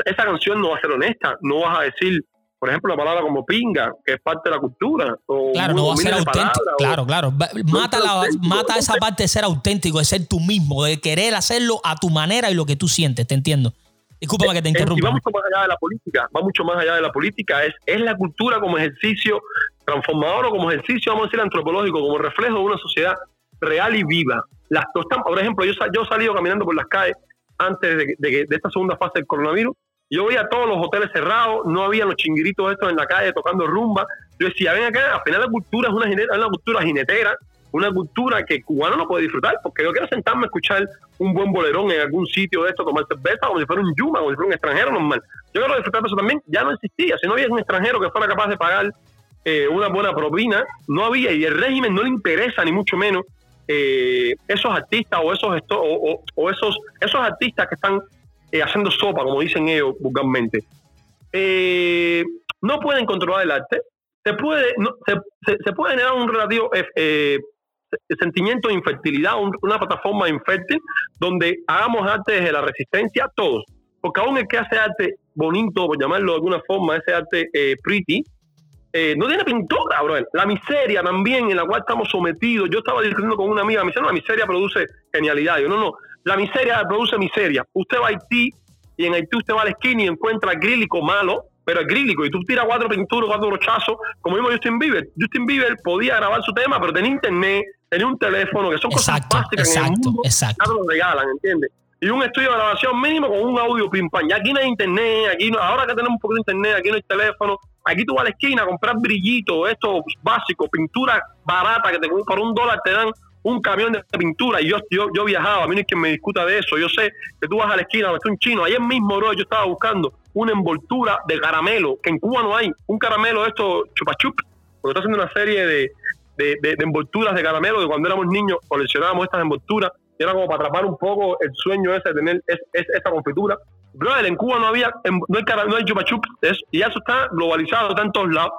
Esa, canción no va a ser honesta, no vas a decir, por ejemplo, la palabra como pinga, que es parte de la cultura. claro, no va a ser auténtico. claro, claro. Mata, la, mata esa parte de ser auténtico, de ser tú mismo, de querer hacerlo a tu manera y lo que tú sientes, te entiendo. Disculpa que te interrumpa. Y va mucho más allá de la política, va mucho más allá de la política. Es, es la cultura como ejercicio transformador o como ejercicio, vamos a decir, antropológico, como reflejo de una sociedad real y viva. Las por ejemplo, yo, yo he salido caminando por las calles antes de, de, esta segunda fase del coronavirus. Yo veía todos los hoteles cerrados, no había los chinguiritos estos en la calle tocando rumba. Yo decía, ven acá, al final la cultura es una, una cultura jinetera, una cultura que cubano no puede disfrutar, porque yo quiero sentarme a escuchar un buen bolerón en algún sitio de esto, tomar cerveza, como si fuera un yuma, como si fuera un extranjero normal. Yo quiero disfrutar de eso también, ya no existía. Si no había un extranjero que fuera capaz de pagar eh, una buena propina, no había, y el régimen no le interesa, ni mucho menos, eh, esos artistas o esos esos esos artistas que están eh, haciendo sopa, como dicen ellos vulgarmente, eh, no pueden controlar el arte. Se puede, se, puede generar un relativo sentimiento de infertilidad, una plataforma infértil donde hagamos arte desde la resistencia todos. Porque aún el que hace arte bonito, por llamarlo de alguna forma, ese arte pretty, eh, no tiene pintura, bro. La miseria también en la cual estamos sometidos. Yo estaba discutiendo con una amiga, me dice, no, la miseria produce genialidad. Yo, no, no, la miseria produce miseria. Usted va a Haití y en Haití usted va a la esquina y encuentra acrílico malo, pero acrílico, y tú tiras cuatro pinturas, cuatro brochazos, como mismo Justin Bieber. Justin Bieber podía grabar su tema, pero tenía internet, tenía un teléfono, que son cosas básicas en el mundo, exacto. lo regalan, ¿entiendes? y un estudio de grabación mínimo con un audio pim pam. Ya aquí no hay internet, aquí no, ahora que tenemos un poco de internet, aquí no hay teléfono, Aquí tú vas a la esquina a comprar brillitos, estos básicos, pintura barata que te, por un dólar te dan un camión de pintura. Y yo, yo, viajaba, a mí no hay quien me discuta de eso. Yo sé que tú vas a la esquina, ves un chino. Ayer mismo, bro, yo estaba buscando una envoltura de caramelo, que en Cuba no hay. Un caramelo de estos chupachup. Porque estoy haciendo una serie de, de, envolturas de caramelo, de cuando éramos niños coleccionábamos estas envolturas. era como para atrapar un poco el sueño ese de tener es, esa confitura. Brother, en Cuba no había, no hay, no hay y eso está globalizado, está en todos lados.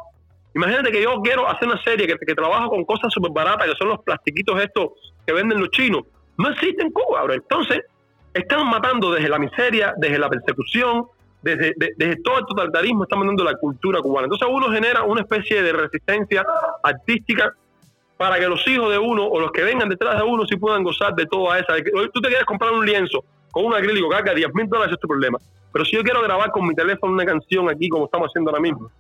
Imagínate que yo quiero hacer una serie que, que trabajo con cosas súper baratas, que son los plastiquitos estos que venden los chinos. No existe en Cuba, bro. Entonces, están matando desde la miseria, desde la persecución, desde, desde todo el totalitarismo, están matando la cultura cubana. Entonces uno genera una especie de resistencia artística para que los hijos de uno o los que vengan detrás de uno sí puedan gozar de toda esa. Tú te quieres comprar un lienzo con un acrílico haga 10 mil dólares, es tu problema. Pero si yo quiero grabar con mi teléfono una canción aquí, como estamos haciendo ahora mismo,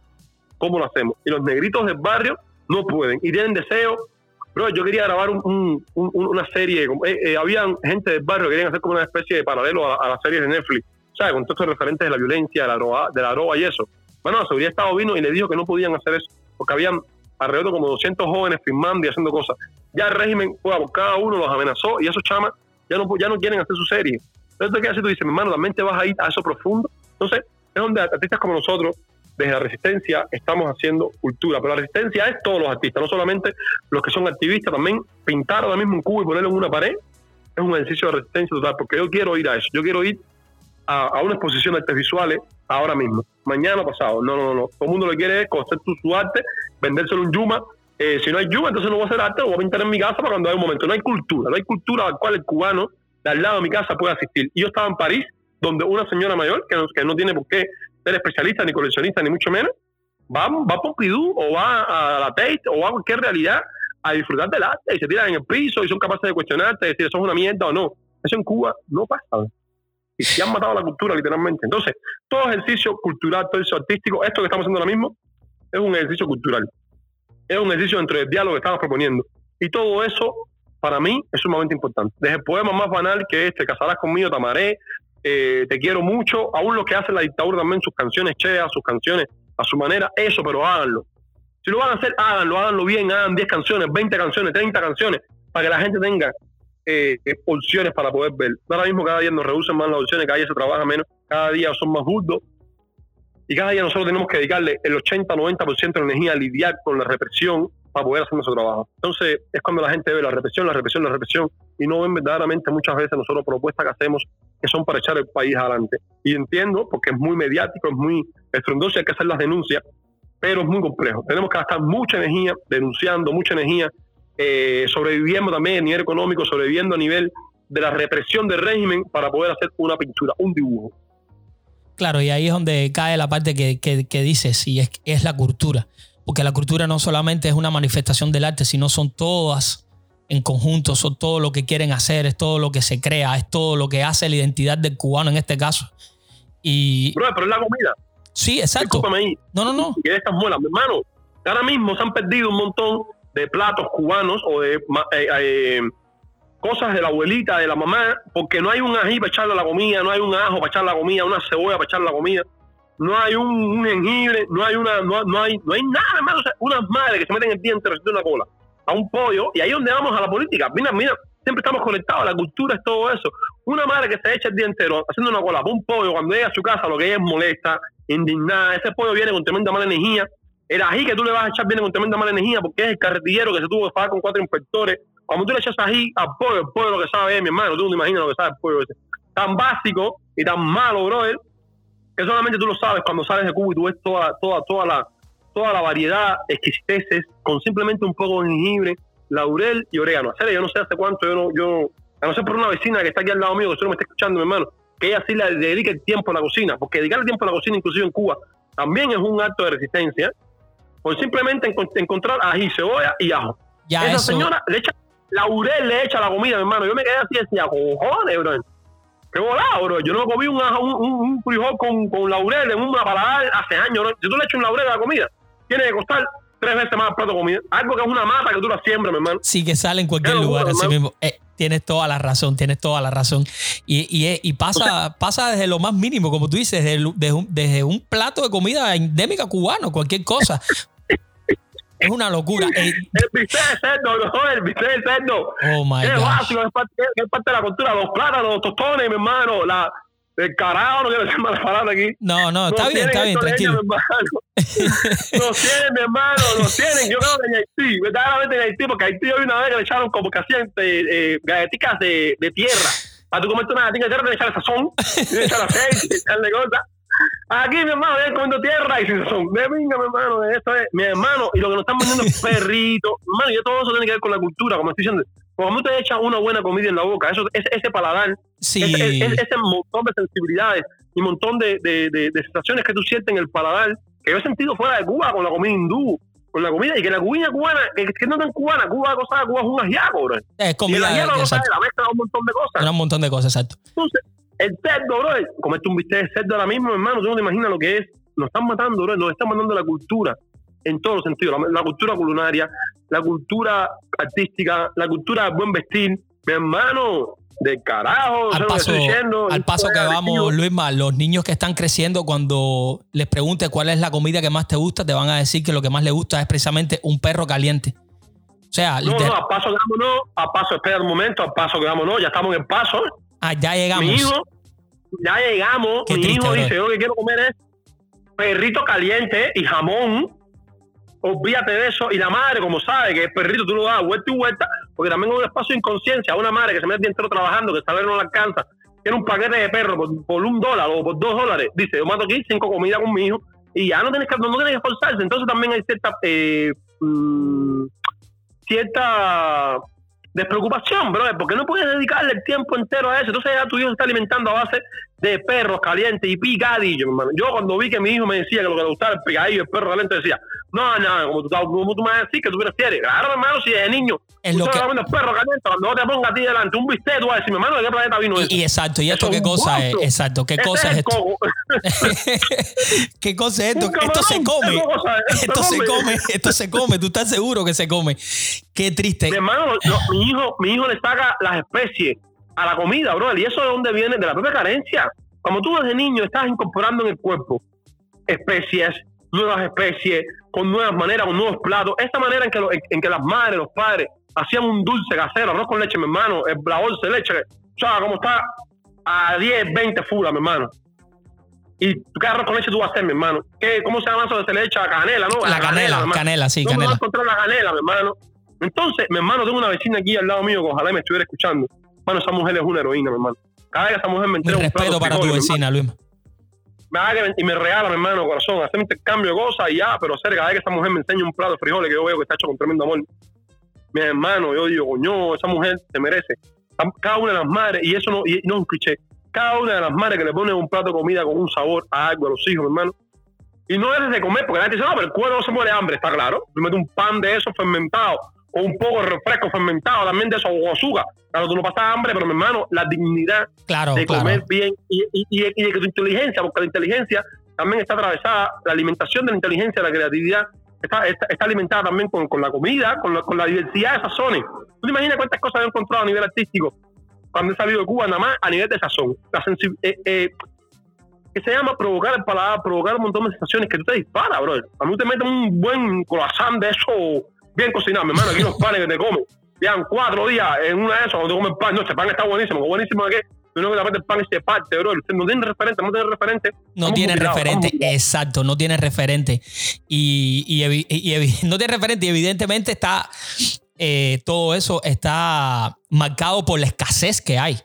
¿cómo lo hacemos? Y los negritos del barrio no pueden y tienen deseo Bro, yo quería grabar una serie. Eh, eh, habían gente del barrio que querían hacer como una especie de paralelo a, las series de Netflix, ¿sabes? Con todos estos referentes de la violencia, de la droga, de la droga y eso. Bueno, la seguridad estaba vino y le dijo que no podían hacer eso, porque habían alrededor de como 200 jóvenes filmando y haciendo cosas. Ya el régimen, pues, cada uno los amenazó y esos chamas ya no, ya no quieren hacer su serie. Entonces, ¿qué haces? Tú dices, hermano, también te vas a ir a eso profundo. Entonces, es donde artistas como nosotros desde la resistencia estamos haciendo cultura, pero la resistencia es todos los artistas, no solamente los que son activistas, también pintar ahora mismo un cubo y ponerlo en una pared es un ejercicio de resistencia total, porque yo quiero ir a eso, yo quiero ir a, una exposición de artes visuales ahora mismo, mañana pasado, no, no, no, todo el mundo lo quiere es conocer su, arte, vendérselo un Yuma, eh, si no hay Yuma, entonces no voy a hacer arte, lo voy a pintar en mi casa para cuando haya un momento, no hay cultura, no hay cultura al cual el cubano de al lado de mi casa puede asistir. Y yo estaba en París, donde una señora mayor, que que no tiene por qué ser especialista, ni coleccionista, ni mucho menos, va, va a Pompidou o va a la Tate o va a cualquier realidad a disfrutar del arte y se tiran en el piso y son capaces de cuestionarte, decir eso es una mierda o no. Eso en Cuba no pasa. Y se han matado la cultura literalmente. Entonces, todo ejercicio cultural, todo eso artístico, esto que estamos haciendo ahora mismo, es un ejercicio cultural. Es un ejercicio entre el diálogo que estamos proponiendo. Y todo eso, para mí, es sumamente importante. Desde el poema más banal que este, Casarás conmigo, Tamaré, eh, te quiero mucho, aún lo que hace la dictadura también, sus canciones cheas, sus canciones a su manera, eso, pero háganlo. Si lo van a hacer, háganlo, háganlo bien, hagan 10 canciones, 20 canciones, 30 canciones, para que la gente tenga eh, eh, opciones para poder ver. Ahora mismo cada día nos reducen más las opciones, cada día se trabaja menos, cada día son más burdos y cada día nosotros tenemos que dedicarle el 80-90% de energía a lidiar con la represión para poder hacer nuestro trabajo. Entonces es cuando la gente ve la represión, la represión, la represión y no ven verdaderamente muchas veces nosotros propuestas que hacemos que son para echar el país adelante. Y entiendo, porque es muy mediático, es muy estrondoso, hay que hacer las denuncias, pero es muy complejo. Tenemos que gastar mucha energía denunciando, mucha energía eh, sobreviviendo también a nivel económico, sobreviviendo a nivel de la represión del régimen para poder hacer una pintura, un dibujo. Claro, y ahí es donde cae la parte que, que, dices, y es, es la cultura porque la cultura no solamente es una manifestación del arte, sino son todas en conjunto, son todo lo que quieren hacer, es todo lo que se crea, es todo lo que hace la identidad del cubano en este caso. Y, pero es la comida. Sí, exacto. Ahí. No, no, no. Y estas muelas, hermano, ahora mismo se han perdido un montón de platos cubanos o de eh, eh, cosas de la abuelita, de la mamá, porque no hay un ají para echarle a la comida, no hay un ajo para echarle a la comida, una cebolla para echarle a la comida no hay un, jengibre, no hay una, no, no, hay, no hay nada, hermano. unas madres que se meten el diente de una cola a un pollo, y ahí es donde vamos a la política. Mira, mira, siempre estamos conectados, la cultura es todo eso. Una madre que se echa el día entero haciendo una cola a un pollo, cuando llega a su casa, lo que ella es molesta, indignada, ese pollo viene con tremenda mala energía. El ají que tú le vas a echar viene con tremenda mala energía porque es el carretillero que se tuvo que pagar con cuatro inspectores. Cuando tú le echas ají al pollo, el pollo lo que sabe es, mi hermano, tú no te imaginas lo que sabe el pollo ese. Tan básico y tan malo, brother, que solamente tú lo sabes cuando sales de Cuba y tú ves toda, toda, toda la toda la variedad, exquisiteces, con simplemente un poco de jengibre, laurel y orégano. Hacer, yo no sé hace cuánto, yo no, yo, a no ser por una vecina que está aquí al lado mío, que solo me está escuchando, mi hermano, que ella sí le dedique el tiempo a la cocina, porque dedicarle tiempo a la cocina, inclusive en Cuba, también es un acto de resistencia, por simplemente encontrar ají, cebolla y ajo. Ya Esa señora le echa laurel, le echa la comida, mi hermano. Yo me quedé así, decía, cojones, bro. Qué volado, bro. Yo no comí un, un, un frijol con, con, laurel en una paladar hace años. Si tú le echas un laurel a la comida, tiene que costar tres veces más el plato de comida. Algo que es una mata que tú la siembras, mi hermano. Sí, que sale en cualquier lugar, así mismo. Eh, tienes toda la razón, tienes toda la razón. Y, y, y pasa, pasa desde lo más mínimo, como tú dices, desde, desde, un, desde un plato de comida endémica cubano, cualquier cosa. Es una locura. El, el bistec de cerdo, no, el bistec de cerdo. Oh my es básico, es parte, es parte, de la cultura. Los plátanos, los tostones, mi hermano. La, del carajo, no quiero decir malas palabras aquí. No, no, está bien, está bien, tranquilo. los tienen, mi hermano, los tienen. Yo creo que en Haití, verdaderamente en Haití, porque Haití hoy una vez que le echaron como que hacían eh, eh galletitas de, de tierra. Para tú comerte una galleta de tierra, le echar sazón, le echar aceite, echarle cosas. Aquí, mi hermano, ven comiendo tierra y sin sazón. De venga, mi hermano, esto es, mi hermano, y lo que nos están vendiendo es [laughs] perrito. Hermano, y todo eso tiene que ver con la cultura, como estoy diciendo. Cuando te echas una buena comida en la boca, eso, ese, ese paladar, ese, ese, montón de sensibilidades y montón de, de, de, de sensaciones que tú sientes en el paladar, que yo he sentido fuera de Cuba con la comida hindú, con la comida, y que la comida cubana, que, que no tan cubana, Cuba, cosa, Cuba es un ajiaco, bro. Es comida, y el ajiaco, la mezcla un montón de cosas. Un montón de cosas, exacto. Entonces, el cerdo, bro, comerte un bistec de cerdo ahora mismo, hermano, tú no te imaginas lo que es. Nos están matando, bro, nos están matando la cultura en todos los sentidos. La, la, cultura culinaria, la cultura artística, la cultura del buen vestir. Mi hermano, de carajo, al paso, que, diciendo, al paso que vamos, Luisma, los niños que están creciendo, cuando les preguntes cuál es la comida que más te gusta, te van a decir que lo que más les gusta es precisamente un perro caliente. O sea, no, no, a paso que vámonos, a paso, espera un momento, a paso que vámonos, ya estamos en el paso. Ah, ya llegamos. Mi hijo, ya llegamos, Qué mi triste, hijo bro. dice, yo que quiero comer es perrito caliente y jamón. Olvídate de eso. Y la madre, como sabe que el perrito tú lo das vuelta y vuelta, porque también es un espacio de inconsciencia. Una madre que se mete entero trabajando, que tal vez no le alcanza, tiene un paquete de perro por, por, un dólar o por dos dólares. Dice, yo mato aquí cinco comidas con mi hijo y ya no tienes que, no, no tienes que esforzarse. Entonces también hay cierta, eh, mmm, cierta despreocupación, bro, porque no puedes dedicarle el tiempo entero a eso. Entonces ya tu hijo se está alimentando a base de perros calientes y picadillos, hermano. Yo cuando vi que mi hijo me decía que lo que le gustaba el picadillo y el perro caliente, decía, no, no, como tú, como tú me vas a decir que tú prefieres. Claro, hermano, si de niño Es lo que- comiendo perro caliente, cuando yo te ponga a ti delante un bistec, tú vas a decir, hermano, ¿de qué planeta vino eso? Y, y exacto, ¿y esto qué es cosa es? Exacto, ¿qué cosa es el esto? [laughs] ¿Qué cosa es esto? Esto se come. ¿qué cosa es? Esto Esto se come. come, [laughs] esto se come. ¿Tú estás seguro que se come? Qué triste. Mi hermano, mi hijo, mi hijo le saca las especies a la comida, bro. Y eso de dónde viene, de la propia carencia. Como tú desde niño estás incorporando en el cuerpo especies, nuevas especies, con nuevas maneras, con nuevos platos. Esta manera en que, lo- en, en que las madres, los padres, hacían un dulce casero, arroz con leche, mi hermano, el, la bolsa de leche, ¿sabes cómo está? A 10, 20 fulas, mi hermano. ¿Y qué arroz con leche tú vas a hacer, mi hermano? ¿Qué, ¿Cómo se llama eso que se le echa? Canela, ¿no? La canela, mi hermano. canela, sí, no me vas a canela. encontrar la canela, mi hermano. Entonces, mi hermano, tengo una vecina aquí al lado mío que ojalá me estuviera escuchando. Hermano, esa mujer es una heroína, mi hermano. Cada vez que esa mujer me entrega respeto para tu vecina, Luis. me que- y me regala, mi hermano, corazón, hacer un intercambio de cosas y ya, pero hacer cada vez que esa mujer me enseña un plato de frijoles que yo veo que está hecho con tremendo amor. Mi hermano, yo digo, coño, esa mujer se merece. Cada una de las madres, y eso no, y no es un cliché, cada una de las madres que le ponen un plato de comida con un sabor a algo a los hijos, mi hermano. Y no es de comer, porque la gente dice, no, pero el cuerpo no se muere de hambre, está claro. Tú metes un pan de eso fermentado, un poco de refresco fermentado también de eso, o azúcar. Claro, tú no pasas hambre, pero mi hermano, la dignidad Claro, de claro. comer bien y, y, y, de, y de que tu inteligencia, porque la inteligencia también está atravesada, la alimentación de la inteligencia, la creatividad, está, está, está alimentada también con, con la comida, con la, con la diversidad de sazones. ¿Tú te imaginas cuántas cosas he encontrado a nivel artístico cuando he salido de Cuba, nada más a nivel de sazón? La eh, eh, que se llama provocar el paladar, provocar un montón de sensaciones que tú te disparas, bro. A mí te meten un buen croissant de eso bien cocinado, mi hermano, aquí los panes que te comen. Llevan cuatro días en una de esas, cuando tú comes pan, no, este pan está buenísimo, buenísimo de qué. Uno que la parte del pan y se parte, bro. Usted no tiene referente, no tiene referente. No tiene referente, exacto, no tiene referente. Y, [laughs] no tiene referente y evidentemente está, eh, todo eso está marcado por la escasez que hay.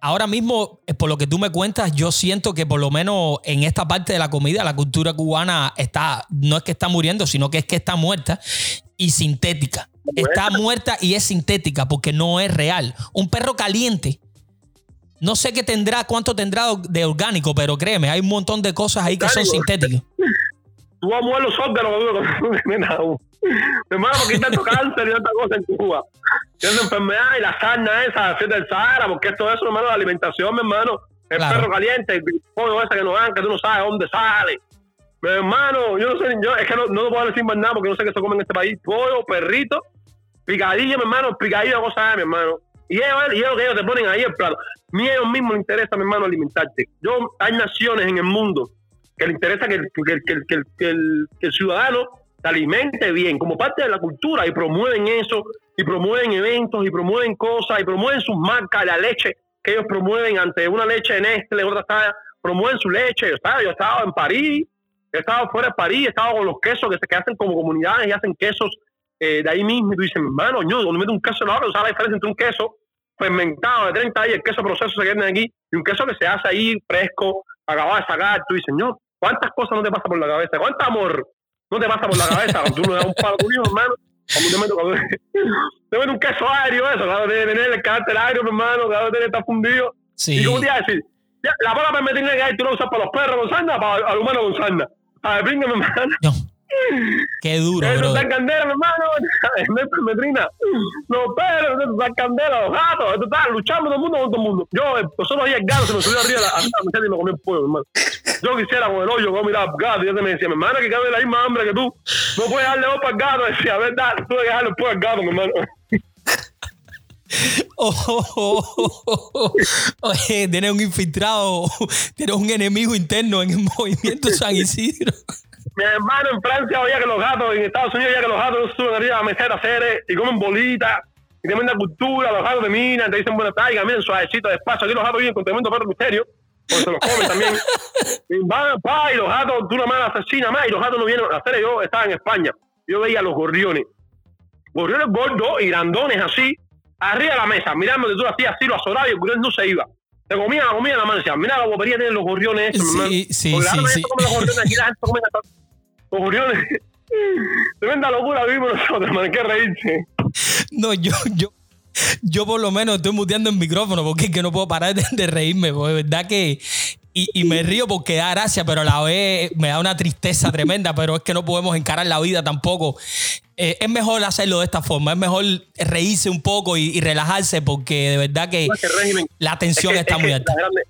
Ahora mismo, eh, por lo que tú me cuentas, yo siento que por lo menos en esta parte de la comida, la cultura cubana está, no es que está muriendo, sino que es que está muerta y sintética. Está muerta y es sintética porque no es real. Un perro caliente. No sé qué tendrá, cuánto tendrá de orgánico, pero créeme, hay un montón de cosas ahí que son sintéticas. [laughs] Tú vas a mover los órganos hermano, porque hay tanto cáncer y tanta cosa en Cuba. Esa enfermedad y la sarna esa, así del Sahara, porque esto es eso, hermano, la alimentación, mi hermano. El Claro. perro caliente, el pollo ese que nos dan, que tú no sabes dónde sale. Mi hermano, yo no sé, yo es que no, no puedo decir más nada porque no sé qué se come en este país. Pollo, perrito, picadillo, mi hermano, picadillo, cosa de mi hermano. Y ellos, y ellos que ellos te ponen ahí el plato. Ni a ellos mismos les interesa, mi hermano, alimentarte. Yo, hay naciones en el mundo que le interesa que que, que que el- el ciudadano se alimente bien, como parte de la cultura, y promueven eso, y promueven eventos, y promueven cosas, y promueven sus marcas, la leche, que ellos promueven ante una leche de Nestlé, otra está, promueven su leche. Yo estaba, yo estaba en París, he estado fuera de París, he estado con los quesos que se que hacen como comunidades y hacen quesos eh, de ahí mismo. Y tú dices, hermano, yo cuando meto un queso en la hora, ¿sabes la diferencia entre un queso fermentado de 30 días, el queso proceso se queda aquí, y un queso que se hace ahí fresco, acabado de sacar? Tú dices, señor, ¿cuántas cosas no te pasa por la cabeza? ¿Cuánto amor no te pasa por la cabeza cuando tú le das un palo a tu hijo, hermano? Como te meto, cuando [laughs] te meto un queso aéreo, eso, claro, debe tener el carácter aéreo, hermano, claro, debe estar fundido. Sí. ¿Y cómo te iba a decir? La bola permitirle que hay, tú lo usas para los perros con sarna, para al humano con sarna. A ver, mi hermano. No. Qué duro, Eso está candela, mi hermano. No [laughs] es permetrina. Los perros, eso está candela, los gatos. Esto está luchando todo el mundo con todo el mundo. Yo, eh, nosotros ahí el gato se me subió arriba a la, y me el pollo, mi hermano. Yo quisiera con el hoyo, como mirar gato. Y ella me decía, mi hermano, que cabe la misma hambre que tú. No puedes darle ojo al gato. Decía, verdad, tuve que darle pollo al gato, mi hermano. [laughs] Oh, oh, oh, oh, oh. [laughs] Oye, tienes un infiltrado, [laughs] tienes un enemigo interno en el movimiento San Isidro. Mi hermano en Francia oía que los gatos, en Estados Unidos oía que los gatos suben arriba a la meseta a hacer eh, y comen bolitas. Y tremenda cultura, los gatos de mina, te dicen buenas tardes, caminan suavecito, despacio. Aquí los gatos viven con tremendo perro misterio, porque se los comen también. Y van, pa, y los gatos, de una mala asesina más, y los gatos no vienen a hacer. Yo estaba en España, yo veía los gorriones. Gorriones gordos y grandones así, arriba de la mesa, mirando de tú así, así lo azorado y el no se iba. Se comía la comida en la mano, decían, mira la bobería tienen los gorriones esos. Sí, sí, Porque sí, sí. come los gorriones, aquí la gente come hasta- los gorriones. Tremenda locura vivimos nosotros, hermano, hay que reírse. No, yo, yo, yo por lo menos estoy muteando el micrófono porque es que no puedo parar de, de reírme. porque de verdad que. Y, y me río porque da gracia, pero a la vez me da una tristeza [laughs] tremenda. Pero es que no podemos encarar la vida tampoco. Eh, es mejor hacerlo de esta forma. Es mejor reírse un poco y, y relajarse porque de verdad que régimen. la tensión Es que- está es muy alta. las grandes-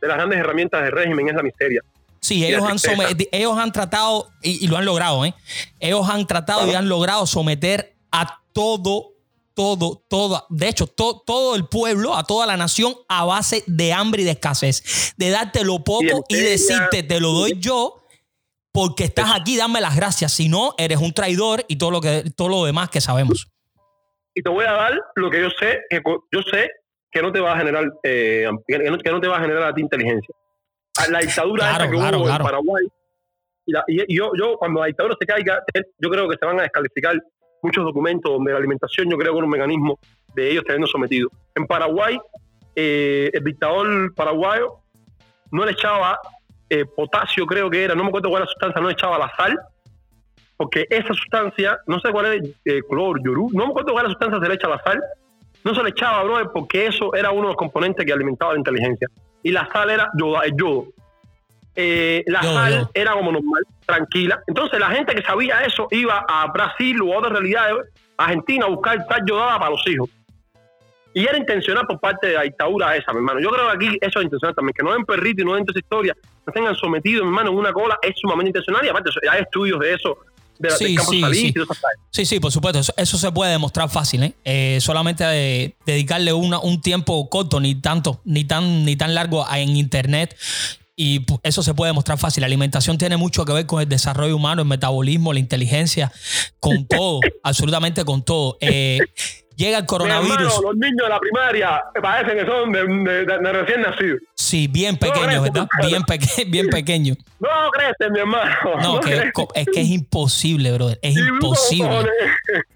de las grandes herramientas del régimen es la miseria. Sí, ellos han, tristeza. some- ellos han tratado, y, y lo han logrado, ¿eh? Ellos han tratado y han logrado someter a todo, todo, todo, de hecho, to- todo el pueblo, a toda la nación, a base de hambre y de escasez. De darte lo poco Y decirte, te lo doy yo, porque estás aquí, dame las gracias. Si no, eres un traidor y todo lo, que, todo lo demás que sabemos. Y te voy a dar lo que yo sé, que yo sé que no te va a generar, eh, que no, que no te va a generar a ti inteligencia. La dictadura Claro, esa que claro, hubo claro. en Paraguay, y, la- y- yo, yo cuando la dictadura se caiga, yo creo que se van a descalificar muchos documentos donde la alimentación, yo creo que es un mecanismo de ellos teniendo sometido. En Paraguay, eh, el dictador paraguayo no le echaba eh, potasio, creo que era, no me acuerdo cuál era la sustancia, no le echaba la sal, porque esa sustancia, no sé cuál es, eh, cloro, yorú, no me acuerdo cuál es la sustancia se le echa la sal, no se le echaba, brother, porque eso era uno de los componentes que alimentaba la inteligencia. Y la sal era yoda, el yodo. Eh, la Yodo, sal era como normal, tranquila. Entonces la gente que sabía eso iba a Brasil u otras realidades, Argentina, a buscar sal yodada para los hijos. Y era intencional por parte de la dictadura esa, mi hermano. Yo creo que aquí eso es intencional también. Que no den perrito y no den toda esa historia, no tengan sometido, mi hermano, en una cola, es sumamente intencional. Y aparte, hay estudios de eso, de, Sí, sí, sí. Sí, sí, por supuesto. Eso, eso se puede demostrar fácil, ¿eh? Eh, solamente de- dedicarle una, un tiempo corto, ni tanto, ni tan, ni tan largo en internet. Y eso se puede demostrar fácil. La alimentación tiene mucho que ver con el desarrollo humano, el metabolismo, la inteligencia, con [laughs] todo, absolutamente con todo. Eh, llega el coronavirus. hermano, los niños de la primaria parecen que son de, de- de- de recién nacidos. Sí, bien pequeño, creo, ¿verdad? Bien, peque- bien pequeño. No crecen, mi hermano. No, que es, que es imposible, brother. Es imposible.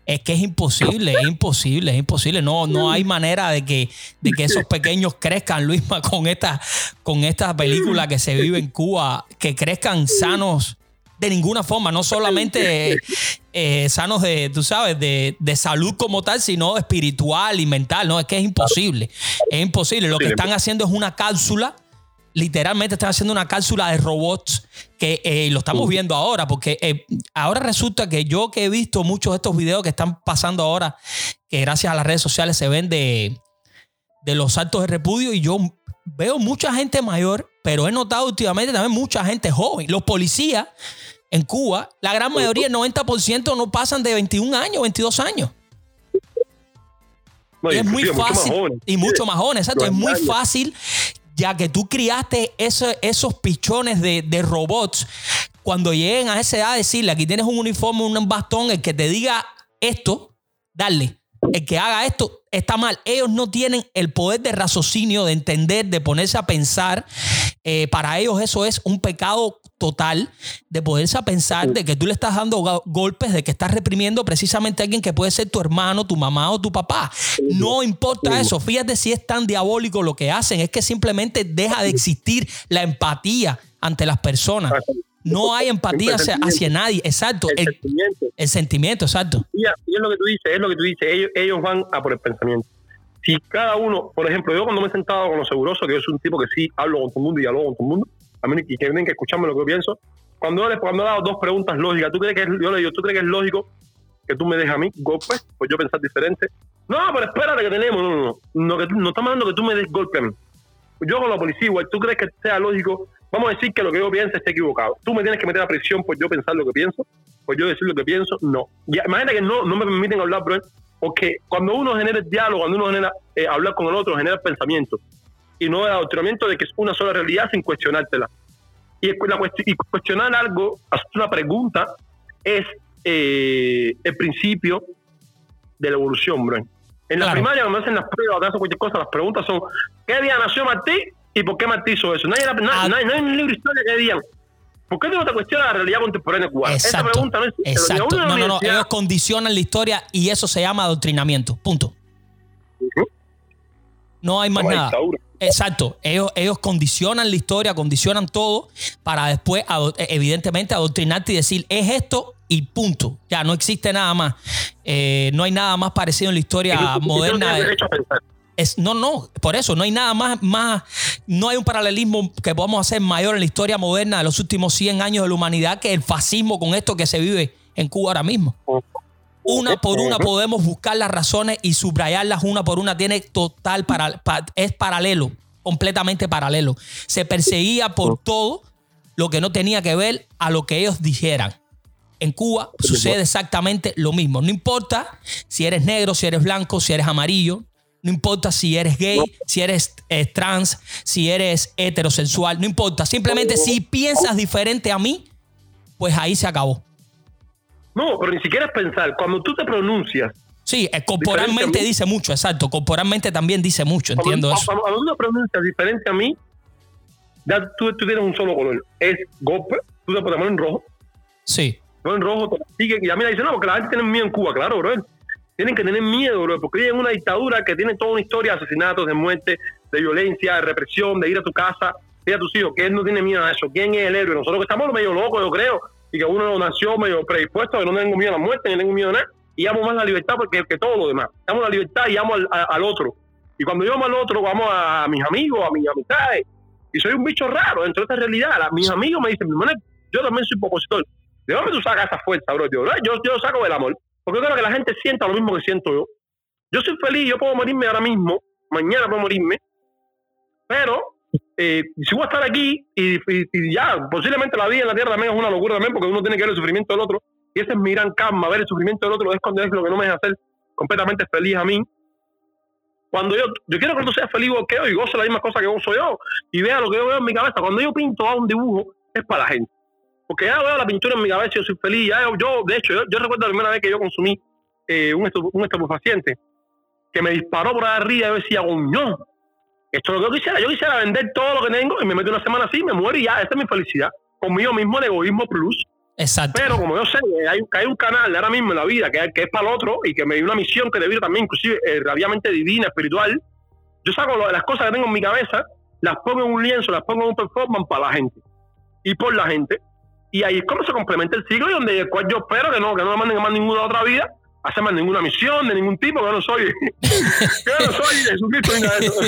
Es que es imposible, es imposible, es imposible. No, no hay manera de que, de que esos pequeños crezcan, Luisma, con esta, con esta película que se vive en Cuba, que crezcan sanos de ninguna forma, no solamente [laughs] eh, sanos de, tú sabes, de, de salud como tal, sino espiritual y mental. No, es que es imposible. Es imposible. Lo que están haciendo es una cápsula literalmente están haciendo una cápsula de robots que eh, lo estamos viendo ahora, porque eh, ahora resulta que yo que he visto muchos de estos videos que están pasando ahora, que gracias a las redes sociales se ven de, de los actos de repudio y yo veo mucha gente mayor, pero he notado últimamente también mucha gente joven. Los policías en Cuba, la gran mayoría, el 90% no pasan de 21 años, 22 años. No, Y es muy inclusive mucho más fácil. y mucho más jóvenes, exacto. Es muy años. fácil, ya que tú criaste ese- esos pichones de, de robots. Cuando lleguen a esa edad, decirle: aquí tienes un uniforme, un bastón, el que te diga esto, dale. El que haga esto está mal. Ellos no tienen el poder de raciocinio, de entender, de ponerse a pensar. Eh, para ellos eso es un pecado total de poderse a pensar de que tú le estás dando golpes, de que estás reprimiendo precisamente a alguien que puede ser tu hermano, tu mamá o tu papá. No importa eso. Fíjate si es tan diabólico lo que hacen. Es que simplemente deja de existir la empatía ante las personas. No hay empatía hacia, nadie, exacto. El, sentimiento. El sentimiento, exacto. Y, es lo que tú dices, es lo que tú dices. Ellos, ellos van a por el pensamiento. Si cada uno, por ejemplo, yo cuando me he sentado con los segurosos, que yo soy un tipo que sí hablo con todo el mundo y dialogo con todo el mundo, a mí, y que tienen que escucharme lo que yo pienso, cuando, yo, cuando he dado dos preguntas lógicas, ¿tú crees que es, yo le digo, ¿tú crees que es lógico que tú me dejes a mí golpes? Pues yo pensar diferente. No, pero espérate que tenemos, no, no, no. No, que, no estamos hablando que tú me des golpe a mí. Yo con la policía igual, ¿tú crees que sea lógico Vamos a decir que lo que yo pienso esté equivocado. Tú me tienes que meter a prisión por yo pensar lo que pienso, por yo decir lo que pienso. No. imagínate que no, no me permiten hablar, bro, porque cuando uno genera el diálogo, cuando uno genera eh, hablar con el otro, genera pensamiento. Y no el adoctrinamiento de que es una sola realidad sin cuestionártela. Y, y cuestionar algo, hacer una pregunta, es eh, el principio de la evolución, bro. En la primaria, cuando hacen las pruebas, hacen cualquier cosa, las preguntas son: ¿qué día nació Martí? ¿Y por qué Martí hizo eso? Nadie, ah. no, hay, un libro de historia que digan. ¿Por qué no te cuestiona la realidad contemporánea cubana? Esa pregunta no es. Exacto. No, no, no. Ellos condicionan la historia y eso se llama adoctrinamiento. Punto. No hay más nada. Exacto. Ellos, ellos condicionan la historia, condicionan todo para después, evidentemente, adoctrinarte y decir, es esto y punto. Ya no existe nada más. Eh, no hay nada más parecido en la historia moderna. De, no, no, por eso no hay nada más, más, no hay un paralelismo que podamos hacer mayor en la historia moderna de los últimos 100 años de la humanidad que el fascismo con esto que se vive en Cuba ahora mismo. Una por una podemos buscar las razones y subrayarlas una por una. Tiene total, para, es paralelo, completamente paralelo. Se perseguía por todo lo que no tenía que ver a lo que ellos dijeran. En Cuba sucede exactamente lo mismo. No importa si eres negro, si eres blanco, si eres amarillo, no importa si eres gay, si eres eh, trans, si eres heterosexual, no importa. Simplemente si piensas diferente a mí, pues ahí se acabó. No, pero ni siquiera es pensar. Cuando tú te pronuncias. Sí, eh, corporalmente dice mucho, exacto. Corporalmente también dice mucho, entiendo eso. Cuando, tú te pronuncias diferente a mí, ya tú, tienes un solo color. Es golpe, tú te poner en rojo. Sí. en rojo, te sigue. Y a mí me dicen, no, porque la gente tiene miedo en Cuba, claro, bro tienen que tener miedo, bro, porque viven en una dictadura que tiene toda una historia de asesinatos, de muerte, de violencia, de represión, de ir a tu casa, ir a tus hijos, que él no tiene miedo a eso. ¿Quién es el héroe? Nosotros que estamos medio locos, yo creo, y que uno nació medio predispuesto, que no tengo miedo a la muerte, ni tengo miedo a nada, y amo más la libertad porque, que todo lo demás. Amo la libertad y amo al, otro. Y cuando yo amo al otro, vamos a, mis amigos, a mis amistades, y soy un bicho raro dentro de esta realidad. mis amigos me dicen, yo también soy opositor. ¿De dónde tú sacas esa fuerza, bro? Yo, yo, saco del amor. Porque yo creo que la gente sienta lo mismo que siento yo. Yo soy feliz, yo puedo morirme ahora mismo, mañana puedo morirme, pero eh, si voy a estar aquí y, ya, posiblemente la vida en la tierra también es una locura también, porque uno tiene que ver el sufrimiento del otro, y ese es mi gran karma, ver el sufrimiento del otro es cuando es lo que no me deja hacer completamente feliz a mí. Cuando yo, yo quiero que tú seas feliz yo y goce la misma cosa que gozo yo, y vea lo que yo veo en mi cabeza. Cuando yo pinto a un dibujo, es para la gente. Porque ya veo la pintura en mi cabeza y yo soy feliz. Ya yo, de hecho, yo, recuerdo la primera vez que yo consumí eh, un, un estupefaciente que me disparó por arriba, yo decía, coño, esto es lo que yo quisiera. Yo quisiera vender todo lo que tengo y me meto una semana así, me muero y ya, esa es mi felicidad. Conmigo mismo el egoísmo plus. Exacto. Pero como yo sé que hay, hay un canal ahora mismo en la vida que, que es para el otro y que me dio una misión que debido también, inclusive, eh, rabiamente divina, espiritual, yo saco las cosas que tengo en mi cabeza, las pongo en un lienzo, las pongo en un performance para la gente y por la gente. Y ahí es como se complementa el ciclo y donde el cual yo espero que no, que no me manden más ninguna otra vida hacer más ninguna misión de ningún tipo, que no soy, [laughs] yo no soy Jesucristo ni eso.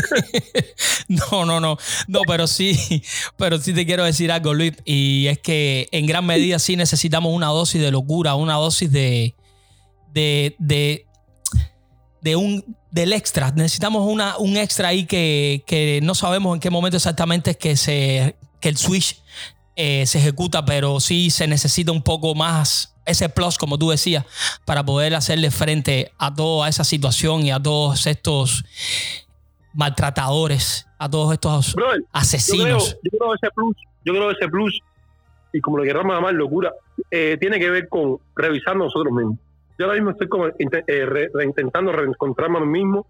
[laughs] No, no, no, no, pero sí, pero sí te quiero decir algo, Luis, y es que en gran medida sí necesitamos una dosis de locura, una dosis de, de, de, de un del extra. Necesitamos una, un extra ahí que, que no sabemos en qué momento exactamente es que se que el switch eh, se ejecuta, pero sí se necesita un poco más ese plus, como tú decías, para poder hacerle frente a toda esa situación y a todos estos maltratadores, a todos estos asesinos. Yo creo, ese plus, yo creo ese plus, y como lo queramos llamar locura, eh, tiene que ver con revisar nosotros mismos. yo ahora mismo estoy como eh, intentando reencontrarme a mí mismo.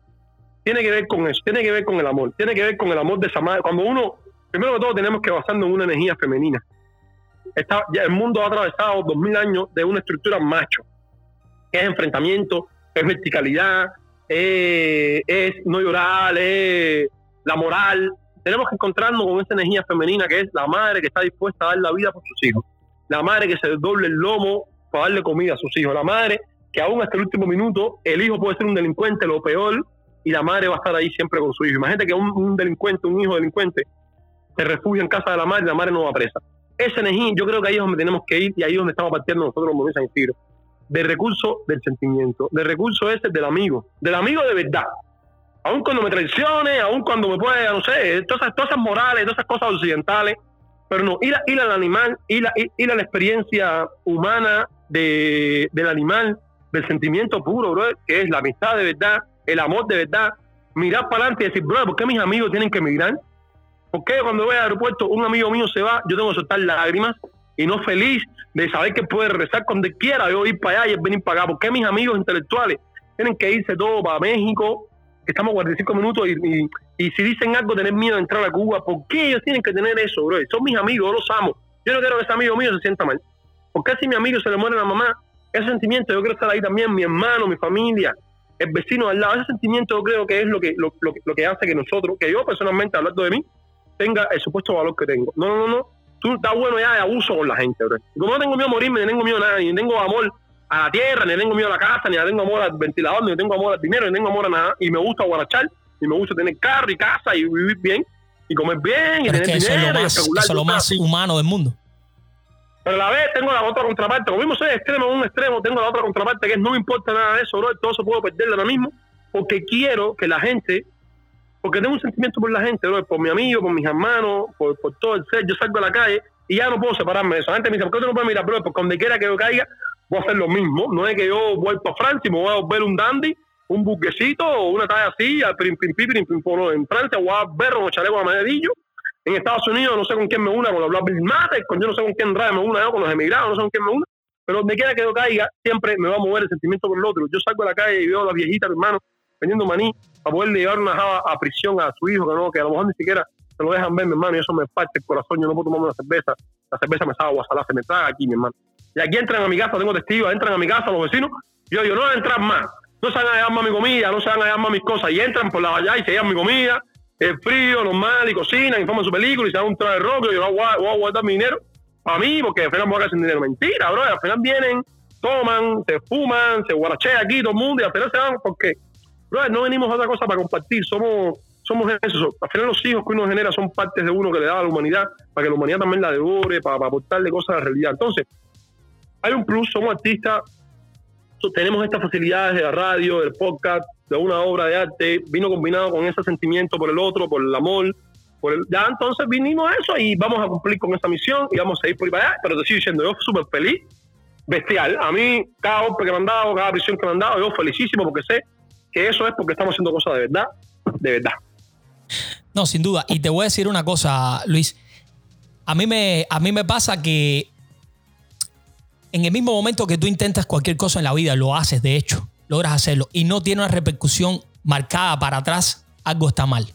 Tiene que ver con eso, tiene que ver con el amor, tiene que ver con el amor de esa madre. Cuando uno, primero que todo, tenemos que basarnos en una energía femenina. Está, el mundo ha atravesado dos mil años de una estructura macho, que es enfrentamiento, es verticalidad, es no llorar, es la moral. Tenemos que encontrarnos con esa energía femenina que es la madre que está dispuesta a dar la vida por sus hijos, la madre que se doble el lomo para darle comida a sus hijos, la madre que aún hasta el último minuto el hijo puede ser un delincuente, lo peor, y la madre va a estar ahí siempre con su hijo. Imagínate que un, delincuente, un hijo delincuente, se refugia en casa de la madre la madre no va presa. Ese energía, yo creo que ahí es donde tenemos que ir y ahí es donde estamos partiendo nosotros los movimientos en tiro. De recurso del sentimiento, de recurso ese del amigo, del amigo de verdad. Aún cuando me traicione, aún cuando me pueda, no sé, todas esas cosas morales, todas esas cosas occidentales, pero no, ir, ir al animal, ir a, ir a la experiencia humana de, del animal, del sentimiento puro, bro, que es la amistad de verdad, el amor de verdad, mirar para adelante y decir, bro, ¿por qué mis amigos tienen que emigrar? ¿Por qué cuando voy al aeropuerto un amigo mío se va, yo tengo que soltar lágrimas y no feliz de saber que puede regresar cuando quiera, yo ir para allá y venir para acá? ¿Por qué mis amigos intelectuales tienen que irse todos para México? Que estamos 45 minutos y, y, si dicen algo, tener miedo de entrar a Cuba. ¿Por qué ellos tienen que tener eso, bro? Son mis amigos, yo los amo. Yo no quiero que ese amigo mío se sienta mal. ¿Por qué si mi amigo se le muere la mamá, ese sentimiento yo quiero estar ahí también, mi hermano, mi familia, el vecino al lado. Ese sentimiento yo creo que es lo que, lo, lo, que hace que nosotros, que yo personalmente, hablando de mí, tenga el supuesto valor que tengo. No, no, no, no. Tú estás bueno ya de abuso con la gente, bro. Como no tengo miedo a morirme, ni tengo miedo a nada, ni tengo amor a la tierra, ni tengo miedo a la casa, ni tengo amor al ventilador, ni tengo amor al dinero, ni tengo amor a nada. Y me gusta guarachar, y me gusta tener carro y casa y vivir bien, y comer bien, y tener dinero. Eso es lo más, eso es lo más humano del mundo. Pero a la vez tengo la otra contraparte. Como mismo soy extremo en un extremo, tengo la otra contraparte que es no me importa nada de eso, bro. Todo eso puedo perderlo ahora mismo porque quiero que la gente, porque tengo un sentimiento por la gente, bro, por mi amigo, por mis hermanos, por, todo el ser. Yo salgo a la calle y ya no puedo separarme de eso. Gente me dice, ¿por qué no puedes mirar, bro? Porque donde quiera que yo caiga, voy a hacer lo mismo. No es que yo vuelto a Francia y me voy a ver un dandy, un buquecito o una talla así, al pim, pim, pim, en Francia voy a ver un chaleco a medillo en Estados Unidos no sé con quién me una, con los Black Matter, con yo no sé con quién me una, con los emigrados, no sé con quién me una, pero donde quiera que yo caiga, siempre me va a mover el sentimiento por el otro. Yo salgo a la calle y veo a la viejita, hermano, vendiendo maní, para poderle llevar una java a prisión a su hijo, que no, que a lo mejor ni siquiera se lo dejan ver, mi hermano, y eso me parte el corazón, yo no puedo tomarme una cerveza, la cerveza me sabe guasalá, se me traga aquí, mi hermano. Y aquí entran a mi casa, tengo testigos, entran a mi casa los vecinos, yo digo, no van a entrar más, no se van a llevar más mi comida, no se van a llevar más mis cosas, y entran por la valla y se llevan mi comida, es frío, normal, y cocinan, y toman su película, y se dan un traje rojo, y yo voy a, guardar mi dinero para mí, porque al final me voy a quedar sin dinero. Mentira, bro, al final vienen, toman, se fuman, se guarachea aquí todo el mundo, y al final se van, porque, no venimos a otra cosa para compartir, somos somos eso. Al final los hijos que uno genera son partes de uno que le da a la humanidad, para que la humanidad también la devore, para, para aportarle cosas a la realidad. Entonces, hay un plus, somos artistas, tenemos estas facilidades de la radio, del podcast, de una obra de arte, vino combinado con ese sentimiento por el otro, por el amor, por el, ya entonces vinimos a eso y vamos a cumplir con esa misión y vamos a ir por ahí para allá, pero te sigo diciendo, yo súper feliz, bestial, a mí cada golpe que me han dado, cada prisión que me han dado, yo felicísimo porque sé que eso es porque estamos haciendo cosas de verdad, de verdad. No, sin duda. Y te voy a decir una cosa, Luis. A mí me, a mí me pasa que en el mismo momento que tú intentas cualquier cosa en la vida, lo haces de hecho logras hacerlo y no tiene una repercusión marcada para atrás, algo está mal.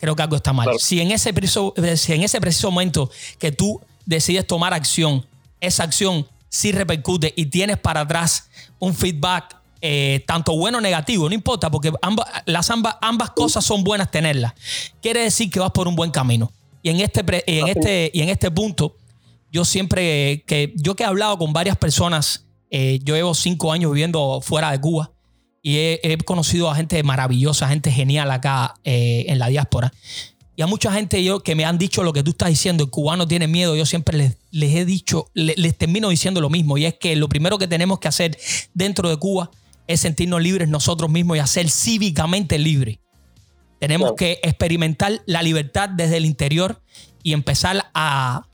Creo que algo está mal. Si, en ese preciso, en ese preciso momento que tú decides tomar acción, esa acción sí repercute y tienes para atrás un feedback eh, tanto bueno o negativo, no importa, porque ambas, las ambas, ambas cosas son buenas tenerlas. Quiere decir que vas por un buen camino. Y en este, en este, y en este punto, yo siempre que yo que he hablado con varias personas eh, yo llevo cinco años viviendo fuera de Cuba y he, conocido a gente maravillosa, gente genial acá eh, en la diáspora. Y a mucha gente yo, que me han dicho lo que tú estás diciendo, el cubano tiene miedo, yo siempre les, les he dicho, les, termino diciendo lo mismo, y es que lo primero que tenemos que hacer dentro de Cuba es sentirnos libres nosotros mismos y hacer cívicamente libres. Tenemos que experimentar la libertad desde el interior y empezar a,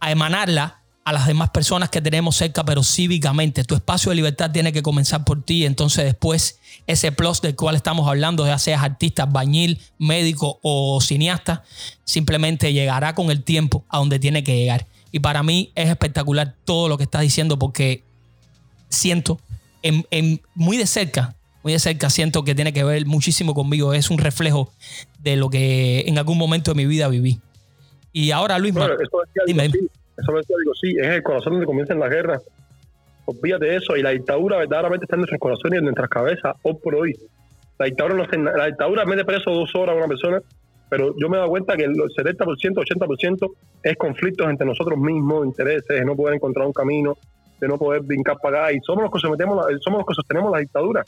a emanarla a las demás personas que tenemos cerca, pero cívicamente. Tu espacio de libertad tiene que comenzar por ti. Entonces, después, ese plus del cual estamos hablando, ya seas artista, bañil, médico o cineasta, simplemente llegará con el tiempo a donde tiene que llegar. Y para mí es espectacular todo lo que estás diciendo porque siento, en, muy de cerca, muy de cerca siento que tiene que ver muchísimo conmigo. Es un reflejo de lo que en algún momento de mi vida viví. Y ahora, Luis, eso dime, sí, eso digo, sí, es el corazón donde comienzan las guerras. Olvídate de eso. Y la dictadura verdaderamente está en nuestros corazones y en nuestras cabezas, hoy por hoy. La dictadura, no la dictadura mete preso dos horas a una persona, pero yo me he dado cuenta que el 70%, 80% es conflictos entre nosotros mismos, intereses, no poder encontrar un camino, de no poder brincar para acá. Y somos los que sometemos, somos los que sostenemos la dictadura.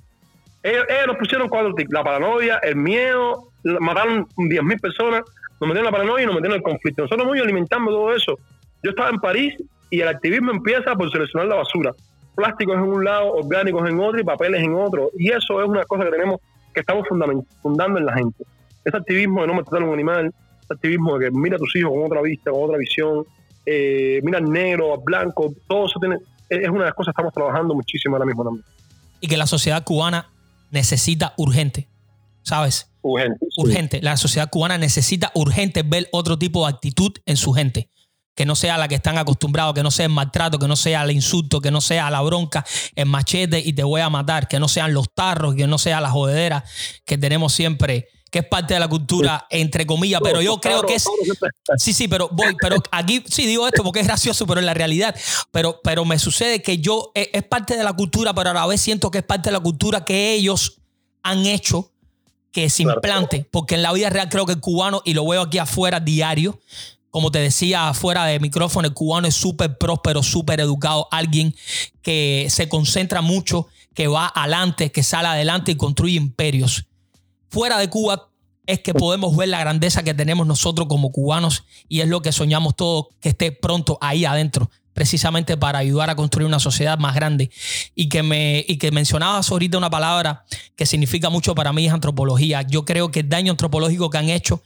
Ellos, nos pusieron cuatro la paranoia, el miedo, mataron 10.000 personas, nos metieron la paranoia y nos metieron el conflicto. Nosotros muy alimentando todo eso. Yo estaba en París y el activismo empieza por seleccionar la basura. Plásticos en un lado, orgánicos en otro y papeles en otro. Y eso es una cosa que tenemos, que estamos fundando en la gente. Ese activismo de no matar a un animal, ese activismo de que mira a tus hijos con otra vista, con otra visión, eh, mira al negro, al blanco, todo eso tiene, es una de las cosas que estamos trabajando muchísimo ahora mismo también. Y que la sociedad cubana necesita urgente, ¿sabes? Urgente. Urgente. La sociedad cubana necesita urgente ver otro tipo de actitud en su gente que no sea la que están acostumbrados, que no sea el maltrato, que no sea el insulto, que no sea la bronca, el machete y te voy a matar, que no sean los tarros, que no sea la jodedera que tenemos siempre, que es parte de la cultura, entre comillas, pero yo creo que es... Sí, sí, pero voy, pero aquí sí digo esto porque es gracioso, pero en la realidad, pero, pero me sucede que yo, es, es parte de la cultura, pero a la vez siento que es parte de la cultura que ellos han hecho que se implante, porque en la vida real creo que el cubano, y lo veo aquí afuera diario, como te decía afuera de micrófono, el cubano es súper próspero, súper educado, alguien que se concentra mucho, que va adelante, que sale adelante y construye imperios. Fuera de Cuba es que podemos ver la grandeza que tenemos nosotros como cubanos y es lo que soñamos todos que esté pronto ahí adentro, precisamente para ayudar a construir una sociedad más grande. Y que, me, y que mencionabas ahorita una palabra que significa mucho para mí es antropología. Yo creo que el daño antropológico que han hecho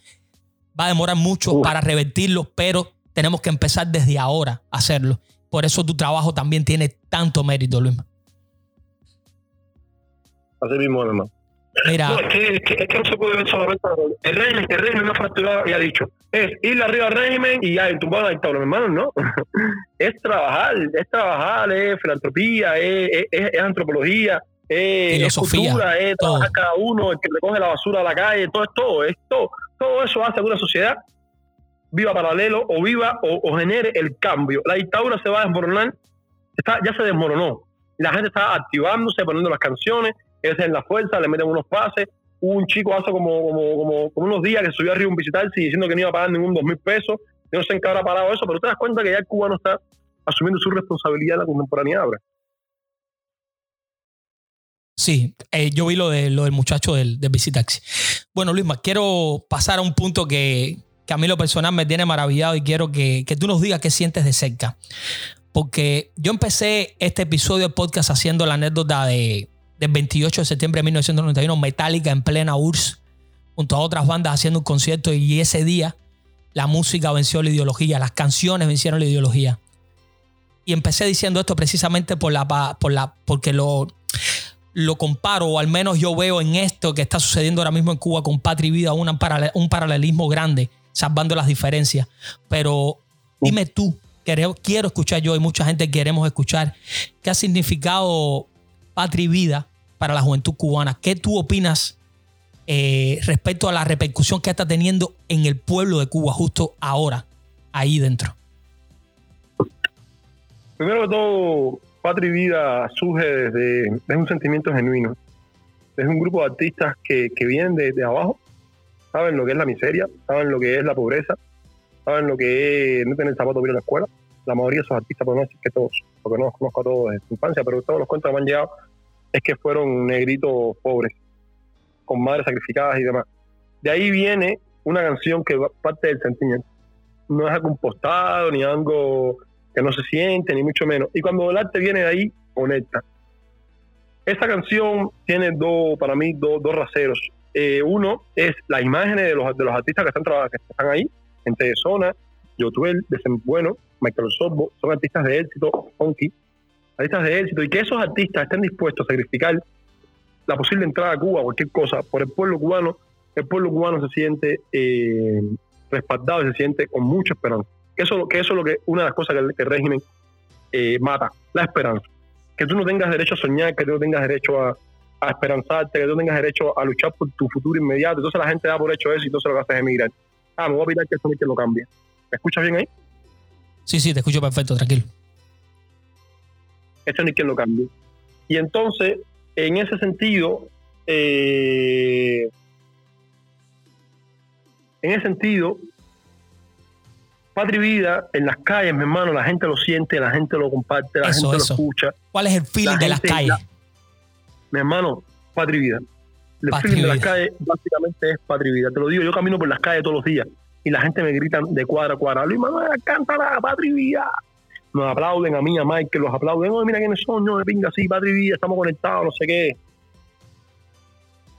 va a demorar mucho para revertirlo, pero tenemos que empezar desde ahora a hacerlo. Por eso tu trabajo también tiene tanto mérito, Luis. Así mismo, hermano. Mira. No, es, que, es, que, no se puede ver solamente. El régimen, el régimen me ha fracturado y ha dicho: es ir arriba al régimen y ya tumbar la dictadura. Hermano, no. [laughs] es trabajar, es trabajar, es filantropía, es, es antropología, es, cultura, es trabajar cada uno, el que recoge la basura a la calle, todo es todo, es todo. Todo eso hace que una sociedad viva paralelo o viva o, genere el cambio. La dictadura se va a desmoronar, está, ya se desmoronó. La gente está activándose, poniendo las canciones, es en la fuerza, le meten unos pases. un chico hace como, como, unos días que subió arriba un visitar diciendo que no iba a pagar ningún dos mil pesos. Yo no sé en qué habrá parado eso, pero te das cuenta que ya el cubano está asumiendo su responsabilidad en la contemporaneidad. Sí, eh, yo vi lo, de, lo del muchacho del, del Visitaxi. Bueno, Luisma, quiero pasar a un punto que, a mí lo personal me tiene maravillado y quiero que, tú nos digas qué sientes de cerca. Porque yo empecé este episodio del podcast haciendo la anécdota de, del 28 de septiembre de 1991, Metallica en plena URSS, junto a otras bandas haciendo un concierto y ese día la música venció la ideología, las canciones vencieron la ideología. Y empecé diciendo esto precisamente por la, por la, porque lo, lo comparo, o al menos yo veo en esto que está sucediendo ahora mismo en Cuba con Patria y Vida un paralelismo grande, salvando las diferencias. Pero dime tú, quiero, quiero escuchar yo y mucha gente queremos escuchar, ¿qué ha significado Patria y Vida para la juventud cubana? ¿Qué tú opinas eh, respecto a la repercusión que está teniendo en el pueblo de Cuba justo ahora, ahí dentro? Primero que todo, Patria y Vida surge desde, un sentimiento genuino. Es un grupo de artistas que, que vienen de, abajo, saben lo que es la miseria, saben lo que es la pobreza, saben lo que es no tener zapatos para ir a la escuela. La mayoría de esos artistas, por no decir que todos, porque no los conozco a todos desde su infancia, pero todos los cuentos que me han llegado es que fueron negritos pobres, con madres sacrificadas y demás. De ahí viene una canción que parte del sentimiento. No es algo impostado ni algo que no se siente, ni mucho menos. Y cuando el arte viene de ahí, conecta. Esta canción tiene dos, para mí, dos, dos raseros. Eh, uno es las imágenes de los, de los artistas que están, que están ahí, gente de zona, Yotuel, de Bueno, Michael Sorbo, son artistas de éxito, funky, artistas de éxito, y que esos artistas estén dispuestos a sacrificar la posible entrada a Cuba, cualquier cosa, por el pueblo cubano, el pueblo cubano se siente eh, respaldado y se siente con mucha esperanza. Eso, que eso es lo que una de las cosas que el, régimen eh, mata, la esperanza. que tú no tengas derecho a soñar, que tú no tengas derecho a, esperanzarte, que tú tengas derecho a luchar por tu futuro inmediato. Entonces la gente da por hecho eso y entonces lo que hace es emigrar. Ah, me voy a pedir que eso ni que lo cambie. ¿Me escuchas bien ahí? Sí, sí, te escucho perfecto, tranquilo. Eso ni quien lo cambie. Y entonces, en ese sentido, eh, en ese sentido, Patria y Vida en las calles, mi hermano, la gente lo siente, la gente lo comparte, la Eso, gente eso. lo escucha. ¿Cuál es el feeling La de las calles? la- Mi hermano, Patria y Vida. El Patria feeling de las calles básicamente es Patria y Vida. Te lo digo, yo camino por las calles todos los días y la gente me grita de cuadra a cuadra, Luis Manuel, cántala, Patria y Vida. Nos aplauden a mí, a Mike, los aplauden. Oye, mira quiénes son, no, de pinga así, Patria y Vida, estamos conectados, no sé qué.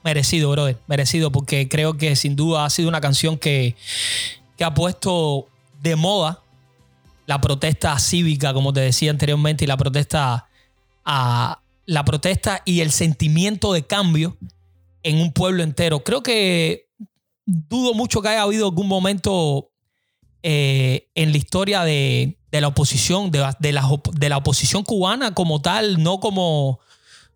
Merecido, brother. Merecido, porque creo que sin duda ha sido una canción que, que ha puesto de moda la protesta cívica, como te decía anteriormente, y la protesta a la protesta y el sentimiento de cambio en un pueblo entero. Creo que dudo mucho que haya habido algún momento eh, en la historia de, de la oposición, de, de la, de la oposición cubana como tal, no como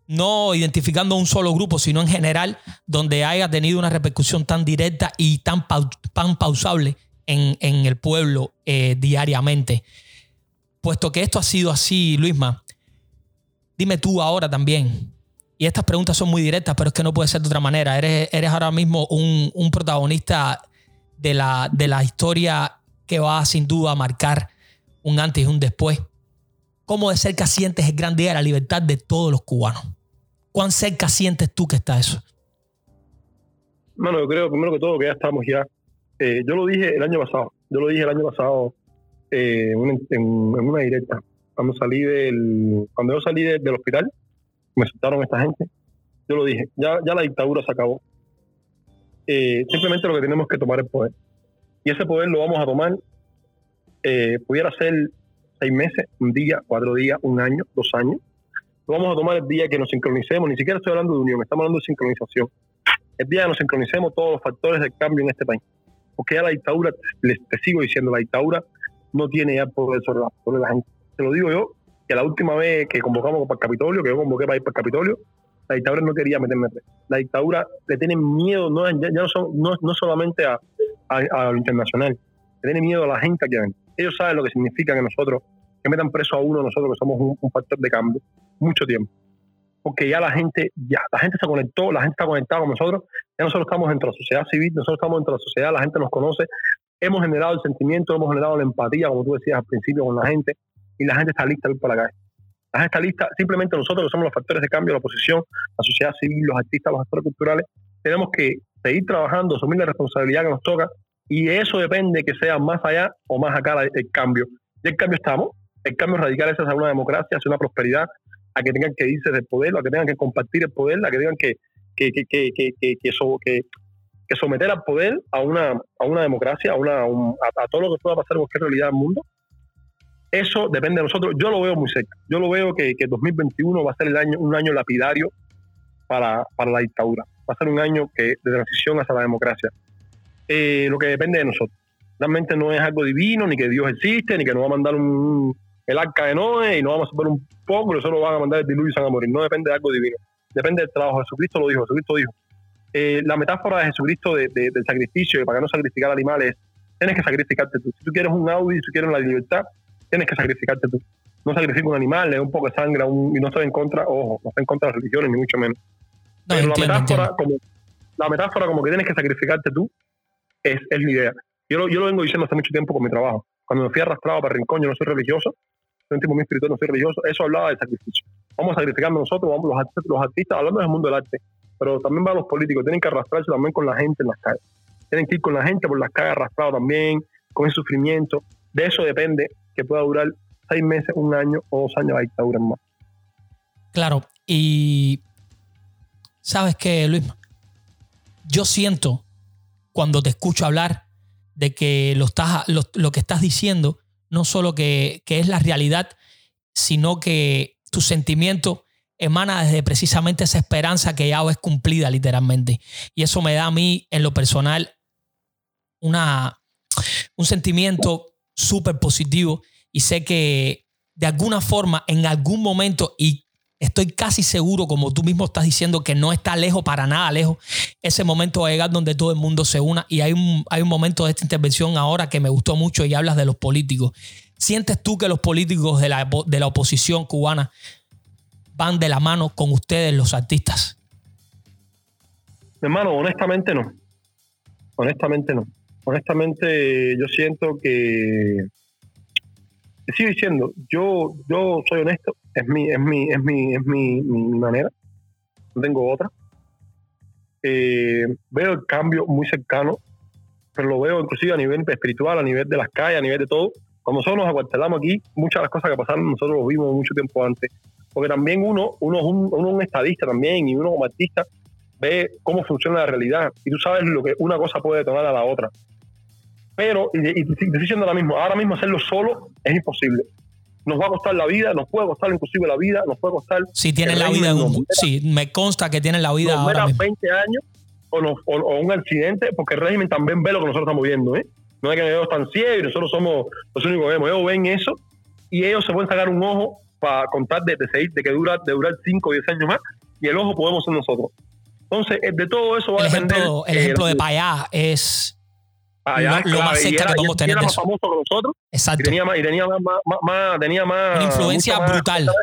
no identificando a un solo grupo, sino en general, donde haya tenido una repercusión tan directa y tan, tan pausable en, en el pueblo eh, diariamente. Puesto que esto ha sido así, Luisma, dime tú ahora también, y estas preguntas son muy directas, pero es que no puede ser de otra manera. Eres, eres ahora mismo un, un protagonista de la, de la historia que va sin duda a marcar un antes y un después. ¿Cómo de cerca sientes el gran día de la libertad de todos los cubanos? ¿Cuán cerca sientes tú que está eso? Bueno, yo creo primero que todo que ya estamos ya. eh, yo lo dije el año pasado. Yo lo dije el año pasado eh, en, una- directa. Cuando salí del, cuando yo salí de- del hospital, me soltaron esta gente. Yo lo dije. Ya, ya la dictadura se acabó. Eh, simplemente lo que tenemos que tomar es poder. Y ese poder lo vamos a tomar. eh, pudiera ser seis meses, un día, cuatro días, un año, dos años. Lo vamos a tomar el día que nos sincronicemos. Ni siquiera estoy hablando de unión, estamos hablando de sincronización el día que nos sincronicemos todos los factores del cambio en este país. Porque ya la dictadura, les te sigo diciendo, la dictadura no tiene ya poder sobre sobre la gente. Te lo digo yo, que la última vez que convocamos para el Capitolio, que yo convoqué para ir para el Capitolio, la dictadura no quería meterme. La dictadura le tiene miedo, no, ya, no, son, no, no solamente a, a- lo internacional, le tiene miedo a la gente aquí adentro. Ellos saben lo que significa que nosotros, que metan preso a uno nosotros que somos un, un factor de cambio, mucho tiempo porque ya la gente, ya la gente se conectó, la gente está conectada con nosotros, ya nosotros estamos dentro de la sociedad civil, nosotros estamos dentro de la sociedad, la gente nos conoce, hemos generado el sentimiento, hemos generado la empatía, como tú decías al principio, con la gente, y la gente está lista a ir para la calle. La gente está lista, simplemente nosotros que somos los factores de cambio, la oposición, la sociedad civil, los artistas, los actores culturales, tenemos que seguir trabajando, asumir la responsabilidad que nos toca, y eso depende que sea más allá o más acá el cambio. Y el cambio estamos, el cambio radical es hacia una democracia, hacia una prosperidad, a que tengan que irse del poder, a que tengan que compartir el poder, a que tengan que, que, que, que, so- someter al poder a una, a una democracia, a, una, a, un- a- a todo lo que pueda pasar en cualquier realidad del mundo. Eso depende de nosotros. Yo lo veo muy cerca. Yo lo veo que, que 2021 va a ser el año, un año lapidario para, para la dictadura. Va a ser un año que, de transición hacia la democracia. Eh, lo que depende de nosotros. Realmente no es algo divino, ni que Dios existe, ni que nos va a mandar un, el arca de Noé y nos vamos a ver un poco, y solo van a mandar el diluvio y se van a morir. No depende de algo divino. Depende del trabajo. Jesucristo lo dijo. Jesucristo dijo. Eh, la metáfora de Jesucristo de- de- del sacrificio, para no sacrificar animales, tienes que sacrificarte tú. Si tú quieres un Audi, si tú quieres la libertad, tienes que sacrificarte tú. No sacrifica un animal, le da un poco de sangre un- y no estoy en contra, ojo, no estoy en contra de las religiones, ni mucho menos. No, Pero entiendo, la metáfora, entiendo. como la metáfora como que tienes que sacrificarte tú es, es la idea. Yo lo, yo lo vengo diciendo hace mucho tiempo con mi trabajo. Cuando me fui arrastrado para el rincón, yo no soy religioso, soy un tipo muy espiritual, no soy religioso, eso hablaba de sacrificio. Vamos a sacrificarnos nosotros, vamos los artistas, los artistas, hablando del mundo del arte, pero también va a los políticos, tienen que arrastrarse también con la gente en las calles. Tienen que ir con la gente por las calles arrastrados también, con el sufrimiento. De eso depende que pueda durar seis meses, un año o dos años la dictadura más. Claro, y sabes qué, Luis, yo siento cuando te escucho hablar de que lo, estás, lo, lo que estás diciendo no solo que, que es la realidad, sino que tu sentimiento emana desde precisamente esa esperanza que ya es cumplida literalmente. Y eso me da a mí, en lo personal, una, un sentimiento súper positivo y sé que de alguna forma, en algún momento, y Estoy casi seguro, como tú mismo estás diciendo, que no está lejos, para nada lejos. Ese momento va a llegar donde todo el mundo se una. Y hay un, hay un momento de esta intervención ahora que me gustó mucho y hablas de los políticos. ¿Sientes tú que los políticos de la, de la oposición cubana van de la mano con ustedes, los artistas? Hermano, honestamente no. Honestamente no. Honestamente yo siento que sigo diciendo, yo, yo soy honesto, es mi, es mi, es mi, es mi, manera, no tengo otra. Eh, veo el cambio muy cercano, pero lo veo inclusive a nivel espiritual, a nivel de las calles, a nivel de todo. Cuando nosotros nos acuartelamos aquí, muchas de las cosas que pasaron nosotros lo vimos mucho tiempo antes. Porque también uno, uno es un, uno un estadista también y uno como artista ve cómo funciona la realidad y tú sabes lo que una cosa puede detonar a la otra. Pero, y, y, te estoy diciendo ahora mismo, ahora mismo hacerlo solo es imposible. Nos va a costar la vida, nos puede costar inclusive la vida, nos puede costar... Si tienen la vida, un, sí, me consta que tienen la vida ahora mismo. 20 años o, o, un accidente, porque el régimen también ve lo que nosotros estamos viendo, ¿eh? No es que ellos están ciegos y nosotros somos los únicos que vemos. Ellos ven eso y ellos se pueden sacar un ojo para contar de, de, seguir, de que dura, de durar 5 o 10 años más y el ojo podemos ser nosotros. Entonces, de todo eso va el a depender... Ejemplo, el ejemplo de Payá es Allá, lo, más cerca que podemos tener era más famoso que nosotros. Exacto. Y tenía más, y tenía más, más, más tenía más Una influencia brutal. Más,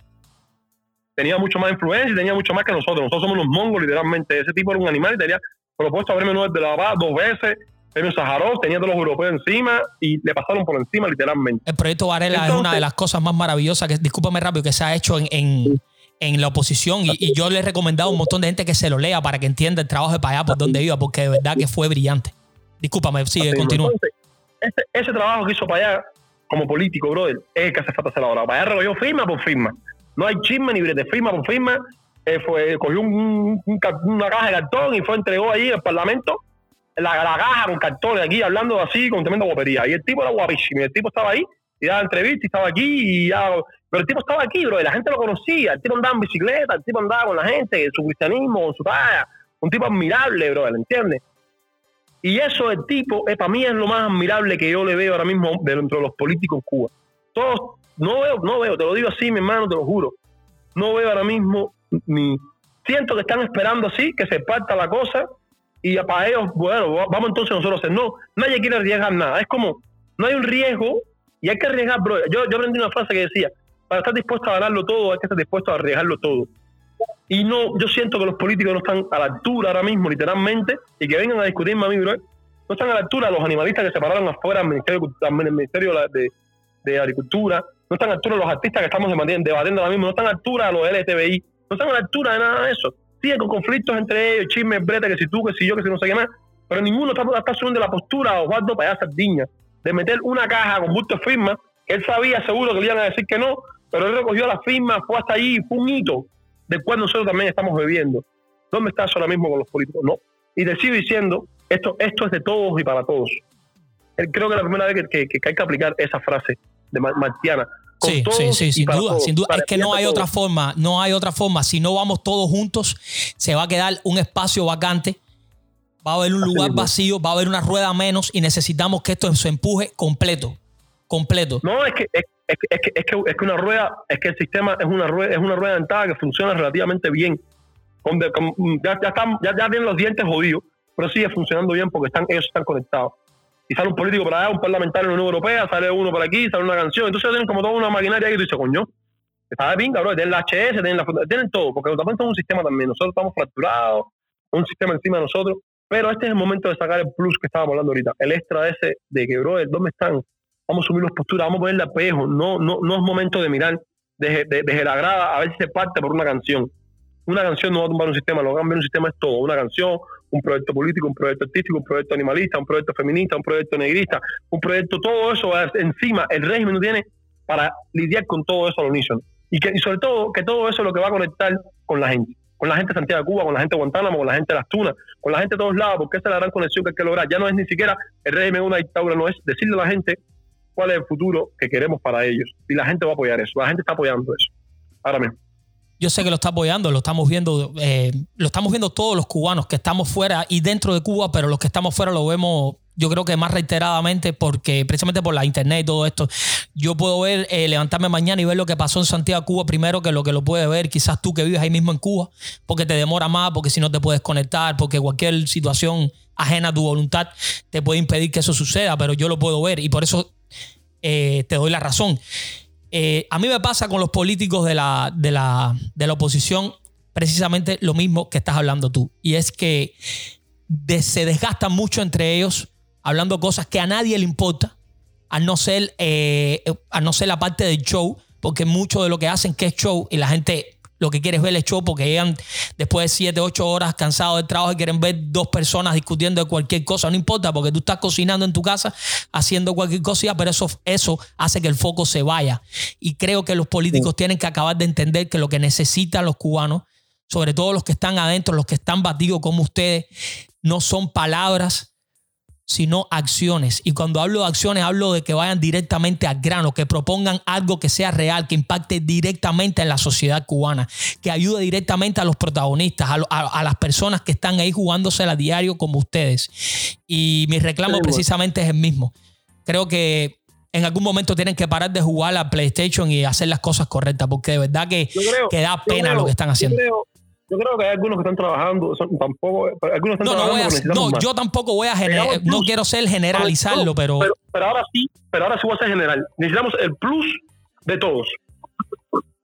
tenía mucho más influencia y tenía mucho más que nosotros. Nosotros somos los mongos, literalmente. Ese tipo era un animal y tenía propuesto a premio Nobel de la Paz dos veces, premio Sájarov, tenía todos los europeos encima y le pasaron por encima, literalmente. El proyecto Varela Entonces, es una de las cosas más maravillosas, que discúlpame rápido, que se ha hecho en, en, en la oposición. Y, y, yo le he recomendado a un montón de gente que se lo lea para que entienda el trabajo de Payá por donde iba, porque de verdad que fue brillante. Discúlpame, sigue, continúa. Ese, ese, trabajo que hizo Payá como político, brother, es el que hace falta hacer ahora. Payá recogió firma por firma. No hay chisme ni brete, firma por firma. Eh, fue, cogió un, un, una caja de cartón y fue entregó ahí al Parlamento la, la caja con cartones aquí, hablando así con tremenda guapería. Y el tipo era guapísimo. Y el tipo estaba ahí y daba entrevistas y estaba aquí. Y ya, pero el tipo estaba aquí, bro. Y la gente lo conocía. El tipo andaba en bicicleta, el tipo andaba con la gente, su cristianismo, con su talla. Un tipo admirable, bro, ¿entiendes? Y eso el tipo, eh, para mí es lo más admirable que yo le veo ahora mismo dentro de los políticos en Cuba. Todos, no veo, no veo, te lo digo así, mi hermano, te lo juro. No veo ahora mismo ni. Siento que están esperando así, que se parta la cosa, y para ellos, bueno, vamos entonces nosotros a hacer. No, nadie quiere arriesgar nada. Es como, no hay un riesgo y hay que arriesgar, bro. Yo, yo aprendí una frase que decía, para estar dispuesto a ganarlo todo, hay que estar dispuesto a arriesgarlo todo. Y no, yo siento que los políticos no están a la altura ahora mismo, literalmente, y que vengan a discutirme a mí, bro. No están a la altura los animalistas que se pararon afuera del Ministerio, del Ministerio de, de, Agricultura, no están a la altura los artistas que estamos debatiendo ahora mismo, no están a la altura los LTBI, no están a la altura de nada de eso. Siguen con conflictos entre ellos, chismes, brete, que si tú, que si yo, que si no sé qué más, pero ninguno está, está asumiendo la postura a Osvaldo Payá Sardiña de meter una caja con bulto de firmas, que él sabía seguro que le iban a decir que no, pero él recogió la firma, fue hasta ahí, fue un hito del cual nosotros también estamos bebiendo. ¿Dónde estás ahora mismo con los políticos? No. Y te sigo diciendo, esto, esto es de todos y para todos. Creo que es la primera vez que, que, que hay que aplicar esa frase de Martiana. Sí, sí, sí, sin duda, todos, sin duda. Es que no hay otra forma, no hay otra forma. Si no vamos todos juntos, se va a quedar un espacio vacante, va a haber un lugar vacío, va a haber una rueda menos y necesitamos que esto se empuje completo, completo. No, es que, es, es, que, es, que, es, que, una rueda, es que el sistema es una rueda, es una rueda dentada que funciona relativamente bien. Con de, ya, ya, tienen los dientes jodidos, pero sigue funcionando bien porque están, ellos están conectados. Y sale un político para allá, un parlamentario en la Unión Europea, sale uno por aquí, sale una canción. Entonces tienen como toda una maquinaria ahí y tú dices, coño, está de pinga, bro. Tienen la HS, tienen, la, tienen todo, porque también es un sistema también. Nosotros estamos fracturados, un sistema encima de nosotros. Pero este es el momento de sacar el plus que estábamos hablando ahorita, el extra ese de que, bro, ¿dónde están? Vamos a subir las posturas, vamos a ponerle espejo. No, no, no es momento de mirar desde, desde la grada a ver si se parte por una canción. Una canción no va a tumbar un sistema, lo que va a cambiar un sistema es todo. Una canción, un proyecto político, un proyecto artístico, un proyecto animalista, un proyecto feminista, un proyecto negrista, un proyecto, todo eso encima, el régimen no tiene para lidiar con todo eso al unísono. Y, que, y sobre todo, que todo eso es lo que va a conectar con la gente, con la gente de Santiago de Cuba, con la gente de Guantánamo, con la gente de las Tunas, con la gente de todos lados, porque esa es la gran conexión que hay que lograr. Ya no es ni siquiera el régimen una dictadura, no es decirle a la gente cuál es el futuro que queremos para ellos. Y la gente va a apoyar eso, la gente está apoyando eso. Ahora mismo yo sé que lo está apoyando, lo estamos viendo, eh, lo estamos viendo todos los cubanos que estamos fuera y dentro de Cuba, pero los que estamos fuera lo vemos yo creo que más reiteradamente, porque precisamente por la internet y todo esto, yo puedo ver, eh, levantarme mañana y ver lo que pasó en Santiago, Cuba, primero que lo que lo puede ver quizás tú que vives ahí mismo en Cuba, porque te demora más, porque si no te puedes conectar, porque cualquier situación ajena a tu voluntad te puede impedir que eso suceda, pero yo lo puedo ver y por eso eh, te doy la razón. Eh, a mí me pasa con los políticos de la, de, la, de la oposición precisamente lo mismo que estás hablando tú. Y es que se desgastan mucho entre ellos hablando cosas que a nadie le importa, a no ser, eh, a no ser la parte del show, porque mucho de lo que hacen que es show y la gente lo que quiere es ver el show porque llegan después de 7, 8 horas cansados del trabajo y quieren ver dos personas discutiendo de cualquier cosa. No importa porque tú estás cocinando en tu casa, haciendo cualquier cosa, pero eso, eso hace que el foco se vaya. Y creo que los políticos tienen que acabar de entender que lo que necesitan los cubanos, sobre todo los que están adentro, los que están batidos como ustedes, no son palabras, sino acciones. Y cuando hablo de acciones, hablo de que vayan directamente al grano, que propongan algo que sea real, que impacte directamente en la sociedad cubana, que ayude directamente a los protagonistas, a, las personas que están ahí jugándose a diario como ustedes. Y mi reclamo precisamente es el mismo. Creo que en algún momento tienen que parar de jugar a PlayStation y hacer las cosas correctas, porque de verdad que, da pena lo que están haciendo. Yo creo que hay algunos que están trabajando, tampoco, algunos están no, trabajando. No, no yo tampoco voy a generar, no quiero ser generalizarlo, pero, pero, ahora sí, pero ahora sí voy a ser general. Necesitamos el plus de todos.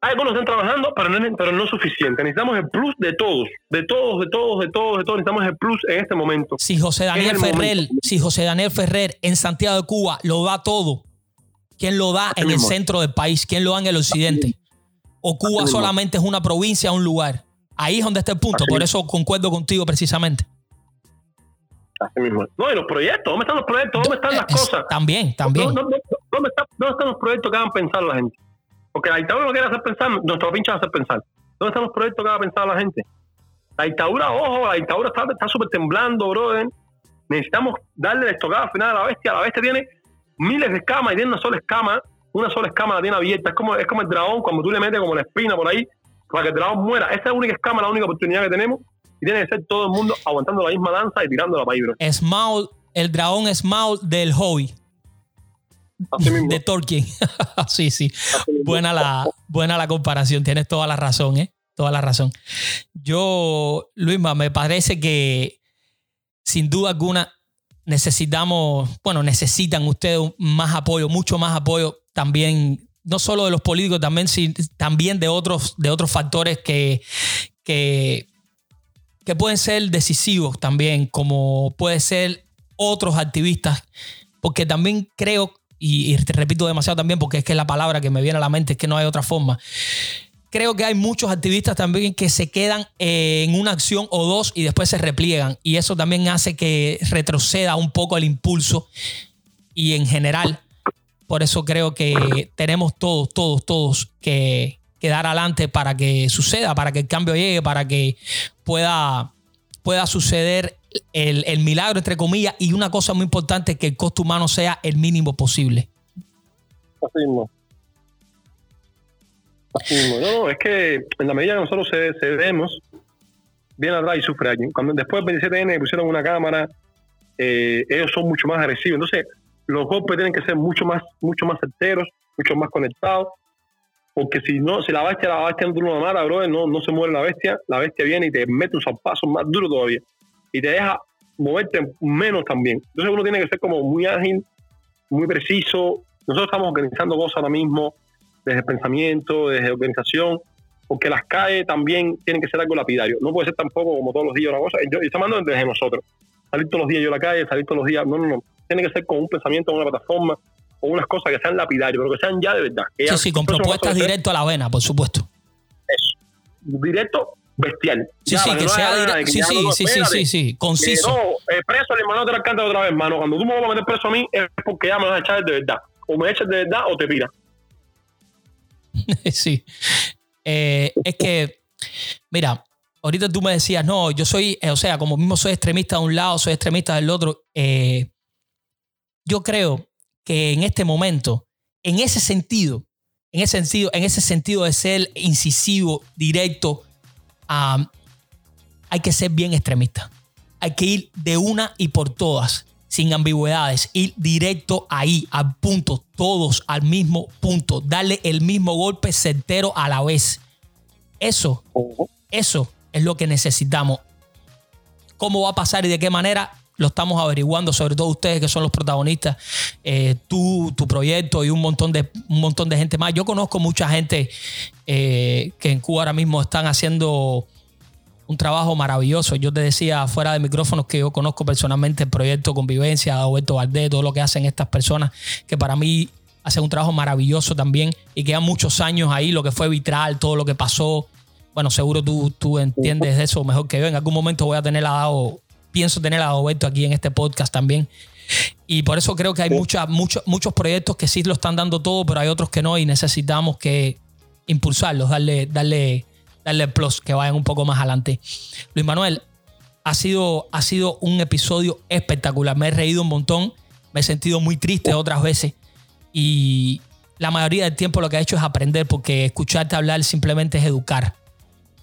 Hay algunos que están trabajando, pero no, pero no es suficiente. Necesitamos el plus de todos, de todos, de todos, de todos, de todos. Necesitamos el plus en este momento. Si José Daniel Ferrer, si José Daniel Ferrer en Santiago de Cuba lo da todo, ¿quién lo da en el centro del país? ¿Quién lo da en el occidente? ¿O Cuba solamente es una provincia, un lugar? Ahí es donde está el punto. Por eso concuerdo contigo precisamente. Así mismo. No, y los proyectos. ¿Dónde están los proyectos? ¿Dónde están las cosas? También, también. ¿Dónde, están, los proyectos que hagan pensar a la gente? Porque la dictadura no quiere hacer pensar, nuestro pinche va a hacer pensar. ¿Dónde están los proyectos que hagan pensar a la gente? La dictadura, ojo, la dictadura está súper temblando, brother. Necesitamos darle la estocada final a la bestia. La bestia tiene miles de escamas y tiene una sola escama. Una sola escama la tiene abierta. Es como, es como el dragón cuando tú le metes como la espina por ahí para que el dragón muera. Esa es la única escama, la única oportunidad que tenemos. Y tiene que ser todo el mundo aguantando la misma danza y tirando la bro. Small, el dragón Small del hobby. De Tolkien. [laughs] sí, sí. Buena la, buena la comparación. Tienes toda la razón, ¿eh? Toda la razón. Yo, Luisma, me parece que sin duda alguna necesitamos, bueno, necesitan ustedes más apoyo, mucho más apoyo también no solo de los políticos, también, también de, otros, de otros factores que, que, que pueden ser decisivos también, como puede ser otros activistas, porque también creo, y, te repito demasiado también, porque es que la palabra que me viene a la mente es que no hay otra forma. Creo que hay muchos activistas también que se quedan en una acción o dos y después se repliegan. Y eso también hace que retroceda un poco el impulso. Y en general, por eso creo que tenemos todos, todos, todos que, dar adelante para que suceda, para que el cambio llegue, para que pueda, pueda suceder el, milagro, entre comillas, y una cosa muy importante, que el costo humano sea el mínimo posible. Así mismo. Así mismo. No, es que en la medida que nosotros cedemos, viene atrás y sufre alguien. Cuando después del 27N pusieron una cámara, eh, ellos son mucho más agresivos. Entonces, los golpes tienen que ser mucho más, mucho más certeros, mucho más conectados, porque si no, si la bestia, la bestia no tiene una mala, bro, no, no se muere la bestia, la bestia viene y te mete un zapazo más duro todavía y te deja moverte menos también. Entonces uno tiene que ser como muy ágil, muy preciso. Nosotros estamos organizando cosas ahora mismo, desde pensamiento, desde organización, porque las calles también tienen que ser algo lapidario. No puede ser tampoco como todos los días una cosa. Yo, yo estoy hablando desde nosotros. Salir todos los días yo a la calle, salir todos los días. No, no, no tiene que ser con un pensamiento, una plataforma, o unas cosas que sean lapidarios, pero que sean ya de verdad. sí, sí, con propuestas directo a la vena, por supuesto. Eso. Directo, bestial. Sí, sí, que sea directo. Sí, sí, sí, sí, sí, sí, conciso. no, eh, preso el hermano te la canta otra vez, hermano. Cuando tú me vas a meter preso a mí es porque ya me vas a echar de verdad. O me echas de verdad o te pira. [laughs] sí. Eh, es que, mira, ahorita tú me decías, no, yo soy, eh, o sea, como mismo soy extremista de un lado, soy extremista del otro. Eh, yo creo que en este momento, en ese sentido, en ese sentido, en ese sentido de ser incisivo, directo, hay que ser bien extremista. Hay que ir de una y por todas. sin ambigüedades, ir directo ahí, al punto, todos al mismo punto, darle el mismo golpe certero a la vez. Eso, eso es lo que necesitamos. ¿Cómo va a pasar y de qué manera? Lo estamos averiguando, sobre todo ustedes que son los protagonistas, eh, tú, tu proyecto y un montón, de, un montón de gente más. Yo conozco mucha gente eh, que en Cuba ahora mismo están haciendo un trabajo maravilloso. Yo te decía fuera de micrófonos que yo conozco personalmente el proyecto Convivencia, Alberto Valdés, todo lo que hacen estas personas, que para mí hacen un trabajo maravilloso también y quedan muchos años ahí, lo que fue vitral, todo lo que pasó. Bueno, seguro tú, tú entiendes eso mejor que yo. En algún momento voy a tener a Dado, pienso tener a Alberto aquí en este podcast también. Y por eso creo que hay muchos, muchos proyectos que sí lo están dando todo, pero hay otros que no y necesitamos que impulsarlos, darle, darle darle plus, que vayan un poco más adelante. Luis Manuel, ha sido, ha sido un episodio espectacular. Me he reído un montón, me he sentido muy triste otras veces y la mayoría del tiempo lo que he hecho es aprender porque escucharte hablar simplemente es educar.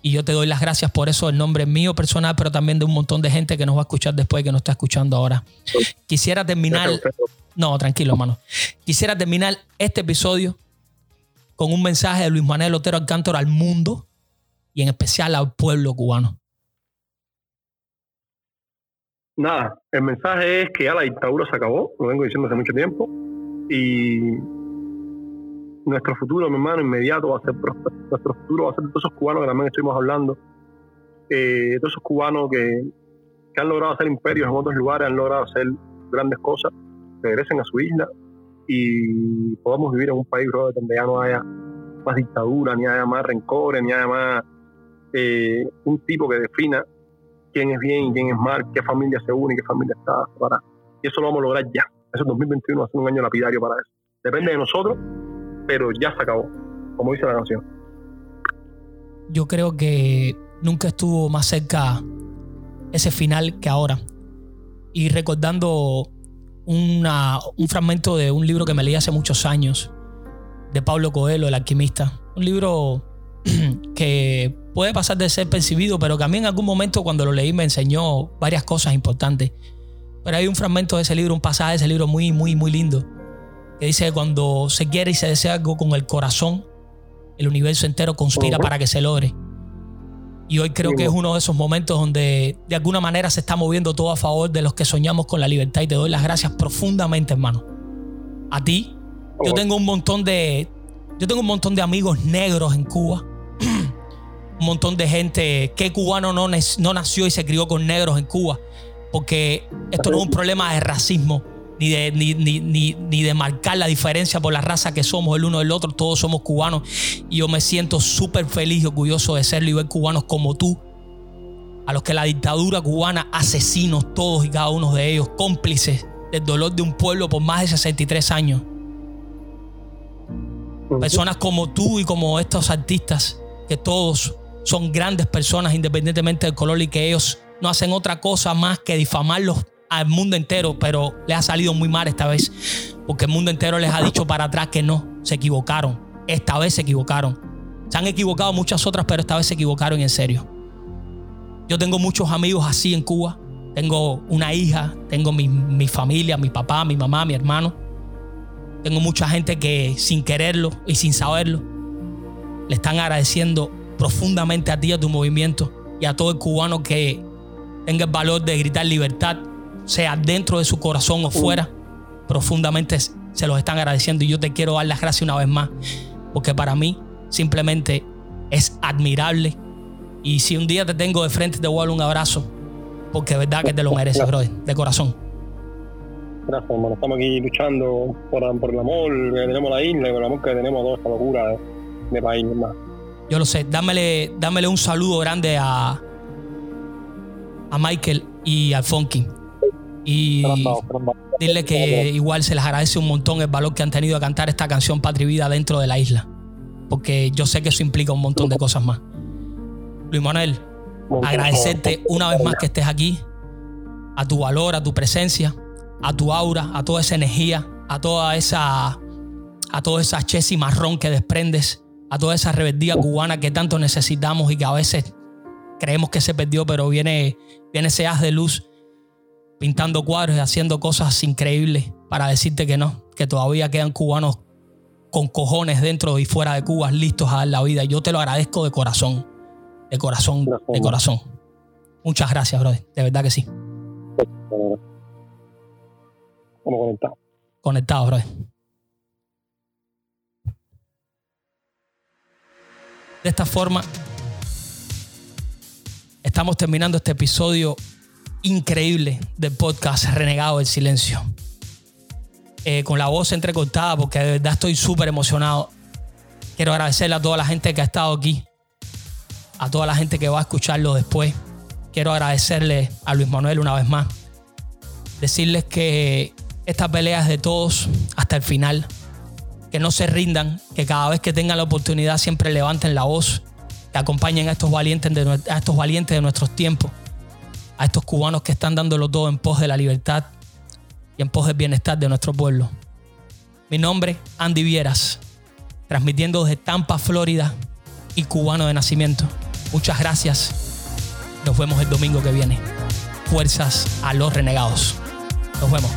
Y yo te doy las gracias por eso, el nombre mío personal, pero también de un montón de gente que nos va a escuchar después, que nos está escuchando ahora. Quisiera terminar... No, tranquilo, hermano. Quisiera terminar este episodio con un mensaje de Luis Manuel Otero Alcántara al mundo y en especial al pueblo cubano? Nada, el mensaje es que ya la dictadura se acabó, lo vengo diciendo hace mucho tiempo, y nuestro futuro, mi hermano, inmediato va a ser Nuestro futuro va a ser de todos esos cubanos que también estuvimos hablando, eh, todos esos cubanos que, han logrado hacer imperios en otros lugares, han logrado hacer grandes cosas, regresen a su isla y podamos vivir en un país donde ya no haya más dictadura, ni haya más rencores, ni haya más eh, un tipo que defina quién es bien y quién es mal, qué familia se une y qué familia está separada. Y eso lo vamos a lograr ya. Eso 2021 va a ser un año lapidario para eso. Depende de nosotros, pero ya se acabó, como dice la canción. Yo creo que nunca estuvo más cerca ese final que ahora. Y recordando un fragmento de un libro que me leí hace muchos años, de Pablo Coelho, el alquimista. Un libro [clears throat] que puede pasar de ser percibido, pero que a mí en algún momento cuando lo leí me enseñó varias cosas importantes. Pero hay un fragmento de ese libro, un pasaje de ese libro muy, muy, muy lindo, que dice que cuando se quiere y se desea algo con el corazón, el universo entero conspira para que se logre. Y hoy creo que es uno de esos momentos donde de alguna manera se está moviendo todo a favor de los que soñamos con la libertad y te doy las gracias profundamente, hermano. A ti. Yo tengo un montón de yo tengo un montón de amigos negros en Cuba [clears throat] un montón de gente, que cubano no, no nació y se crió con negros en Cuba? Porque esto no es un problema de racismo, ni de, ni, ni, de marcar la diferencia por la raza que somos el uno del otro, todos somos cubanos. Y yo me siento súper feliz y orgulloso de serlo y ver cubanos como tú, a los que la dictadura cubana, asesinos todos y cada uno de ellos, cómplices del dolor de un pueblo por más de 63 años. Personas como tú y como estos artistas, que todos son grandes personas independientemente del color y que ellos no hacen otra cosa más que difamarlos al mundo entero, pero les ha salido muy mal esta vez, porque el mundo entero les ha dicho para atrás que no, se equivocaron, esta vez se equivocaron. Se han equivocado muchas otras, pero esta vez se equivocaron en serio. Yo tengo muchos amigos así en Cuba, tengo una hija, tengo mi, mi familia, mi papá, mi mamá, mi hermano. Tengo mucha gente que sin quererlo y sin saberlo le están agradeciendo profundamente a ti, a tu movimiento y a todo el cubano que tenga el valor de gritar libertad, sea dentro de su corazón o fuera, profundamente se los están agradeciendo y yo te quiero dar las gracias una vez más, porque para mí simplemente es admirable y si un día te tengo de frente te voy a dar un abrazo, porque es verdad que te lo mereces, brother, de corazón. Gracias, hermano. Estamos aquí luchando por, el amor que tenemos la isla y por el amor que tenemos toda esta locura de, de país, hermano. Yo lo sé. Dámele, dámele un saludo grande a, a Michael y al Funky. Y dile que igual se les agradece un montón el valor que han tenido a cantar esta canción Patria Vida dentro de la isla. Porque yo sé que eso implica un montón de cosas más. Luis Manuel, agradecerte una vez más que estés aquí, a tu valor, a tu presencia, a tu aura, a toda esa energía, a toda esa, a toda esa chesi marrón que desprendes a toda esa rebeldía cubana que tanto necesitamos y que a veces creemos que se perdió, pero viene, viene ese haz de luz. Pintando cuadros y haciendo cosas increíbles para decirte que no, que todavía quedan cubanos con cojones dentro y fuera de Cuba listos a dar la vida. Yo te lo agradezco de corazón, de corazón, de corazón. Muchas gracias, brother. De verdad que sí. Como conectado. Conectado, brother. De esta forma, estamos terminando este episodio increíble del podcast Renegado del Silencio. Eh, con la voz entrecortada porque de verdad estoy súper emocionado. Quiero agradecerle a toda la gente que ha estado aquí, a toda la gente que va a escucharlo después. Quiero agradecerle a Luis Manuel una vez más. Decirles que esta pelea es de todos hasta el final. Que no se rindan, que cada vez que tengan la oportunidad siempre levanten la voz, que acompañen a estos valientes de, a estos valientes de nuestros tiempos a estos cubanos que están dándolo todo en pos de la libertad y en pos del bienestar de nuestro pueblo. Mi nombre, Andy Vieras, transmitiendo desde Tampa, Florida y cubano de nacimiento. Muchas gracias. Nos vemos el domingo que viene. Fuerzas a los renegados. Nos vemos.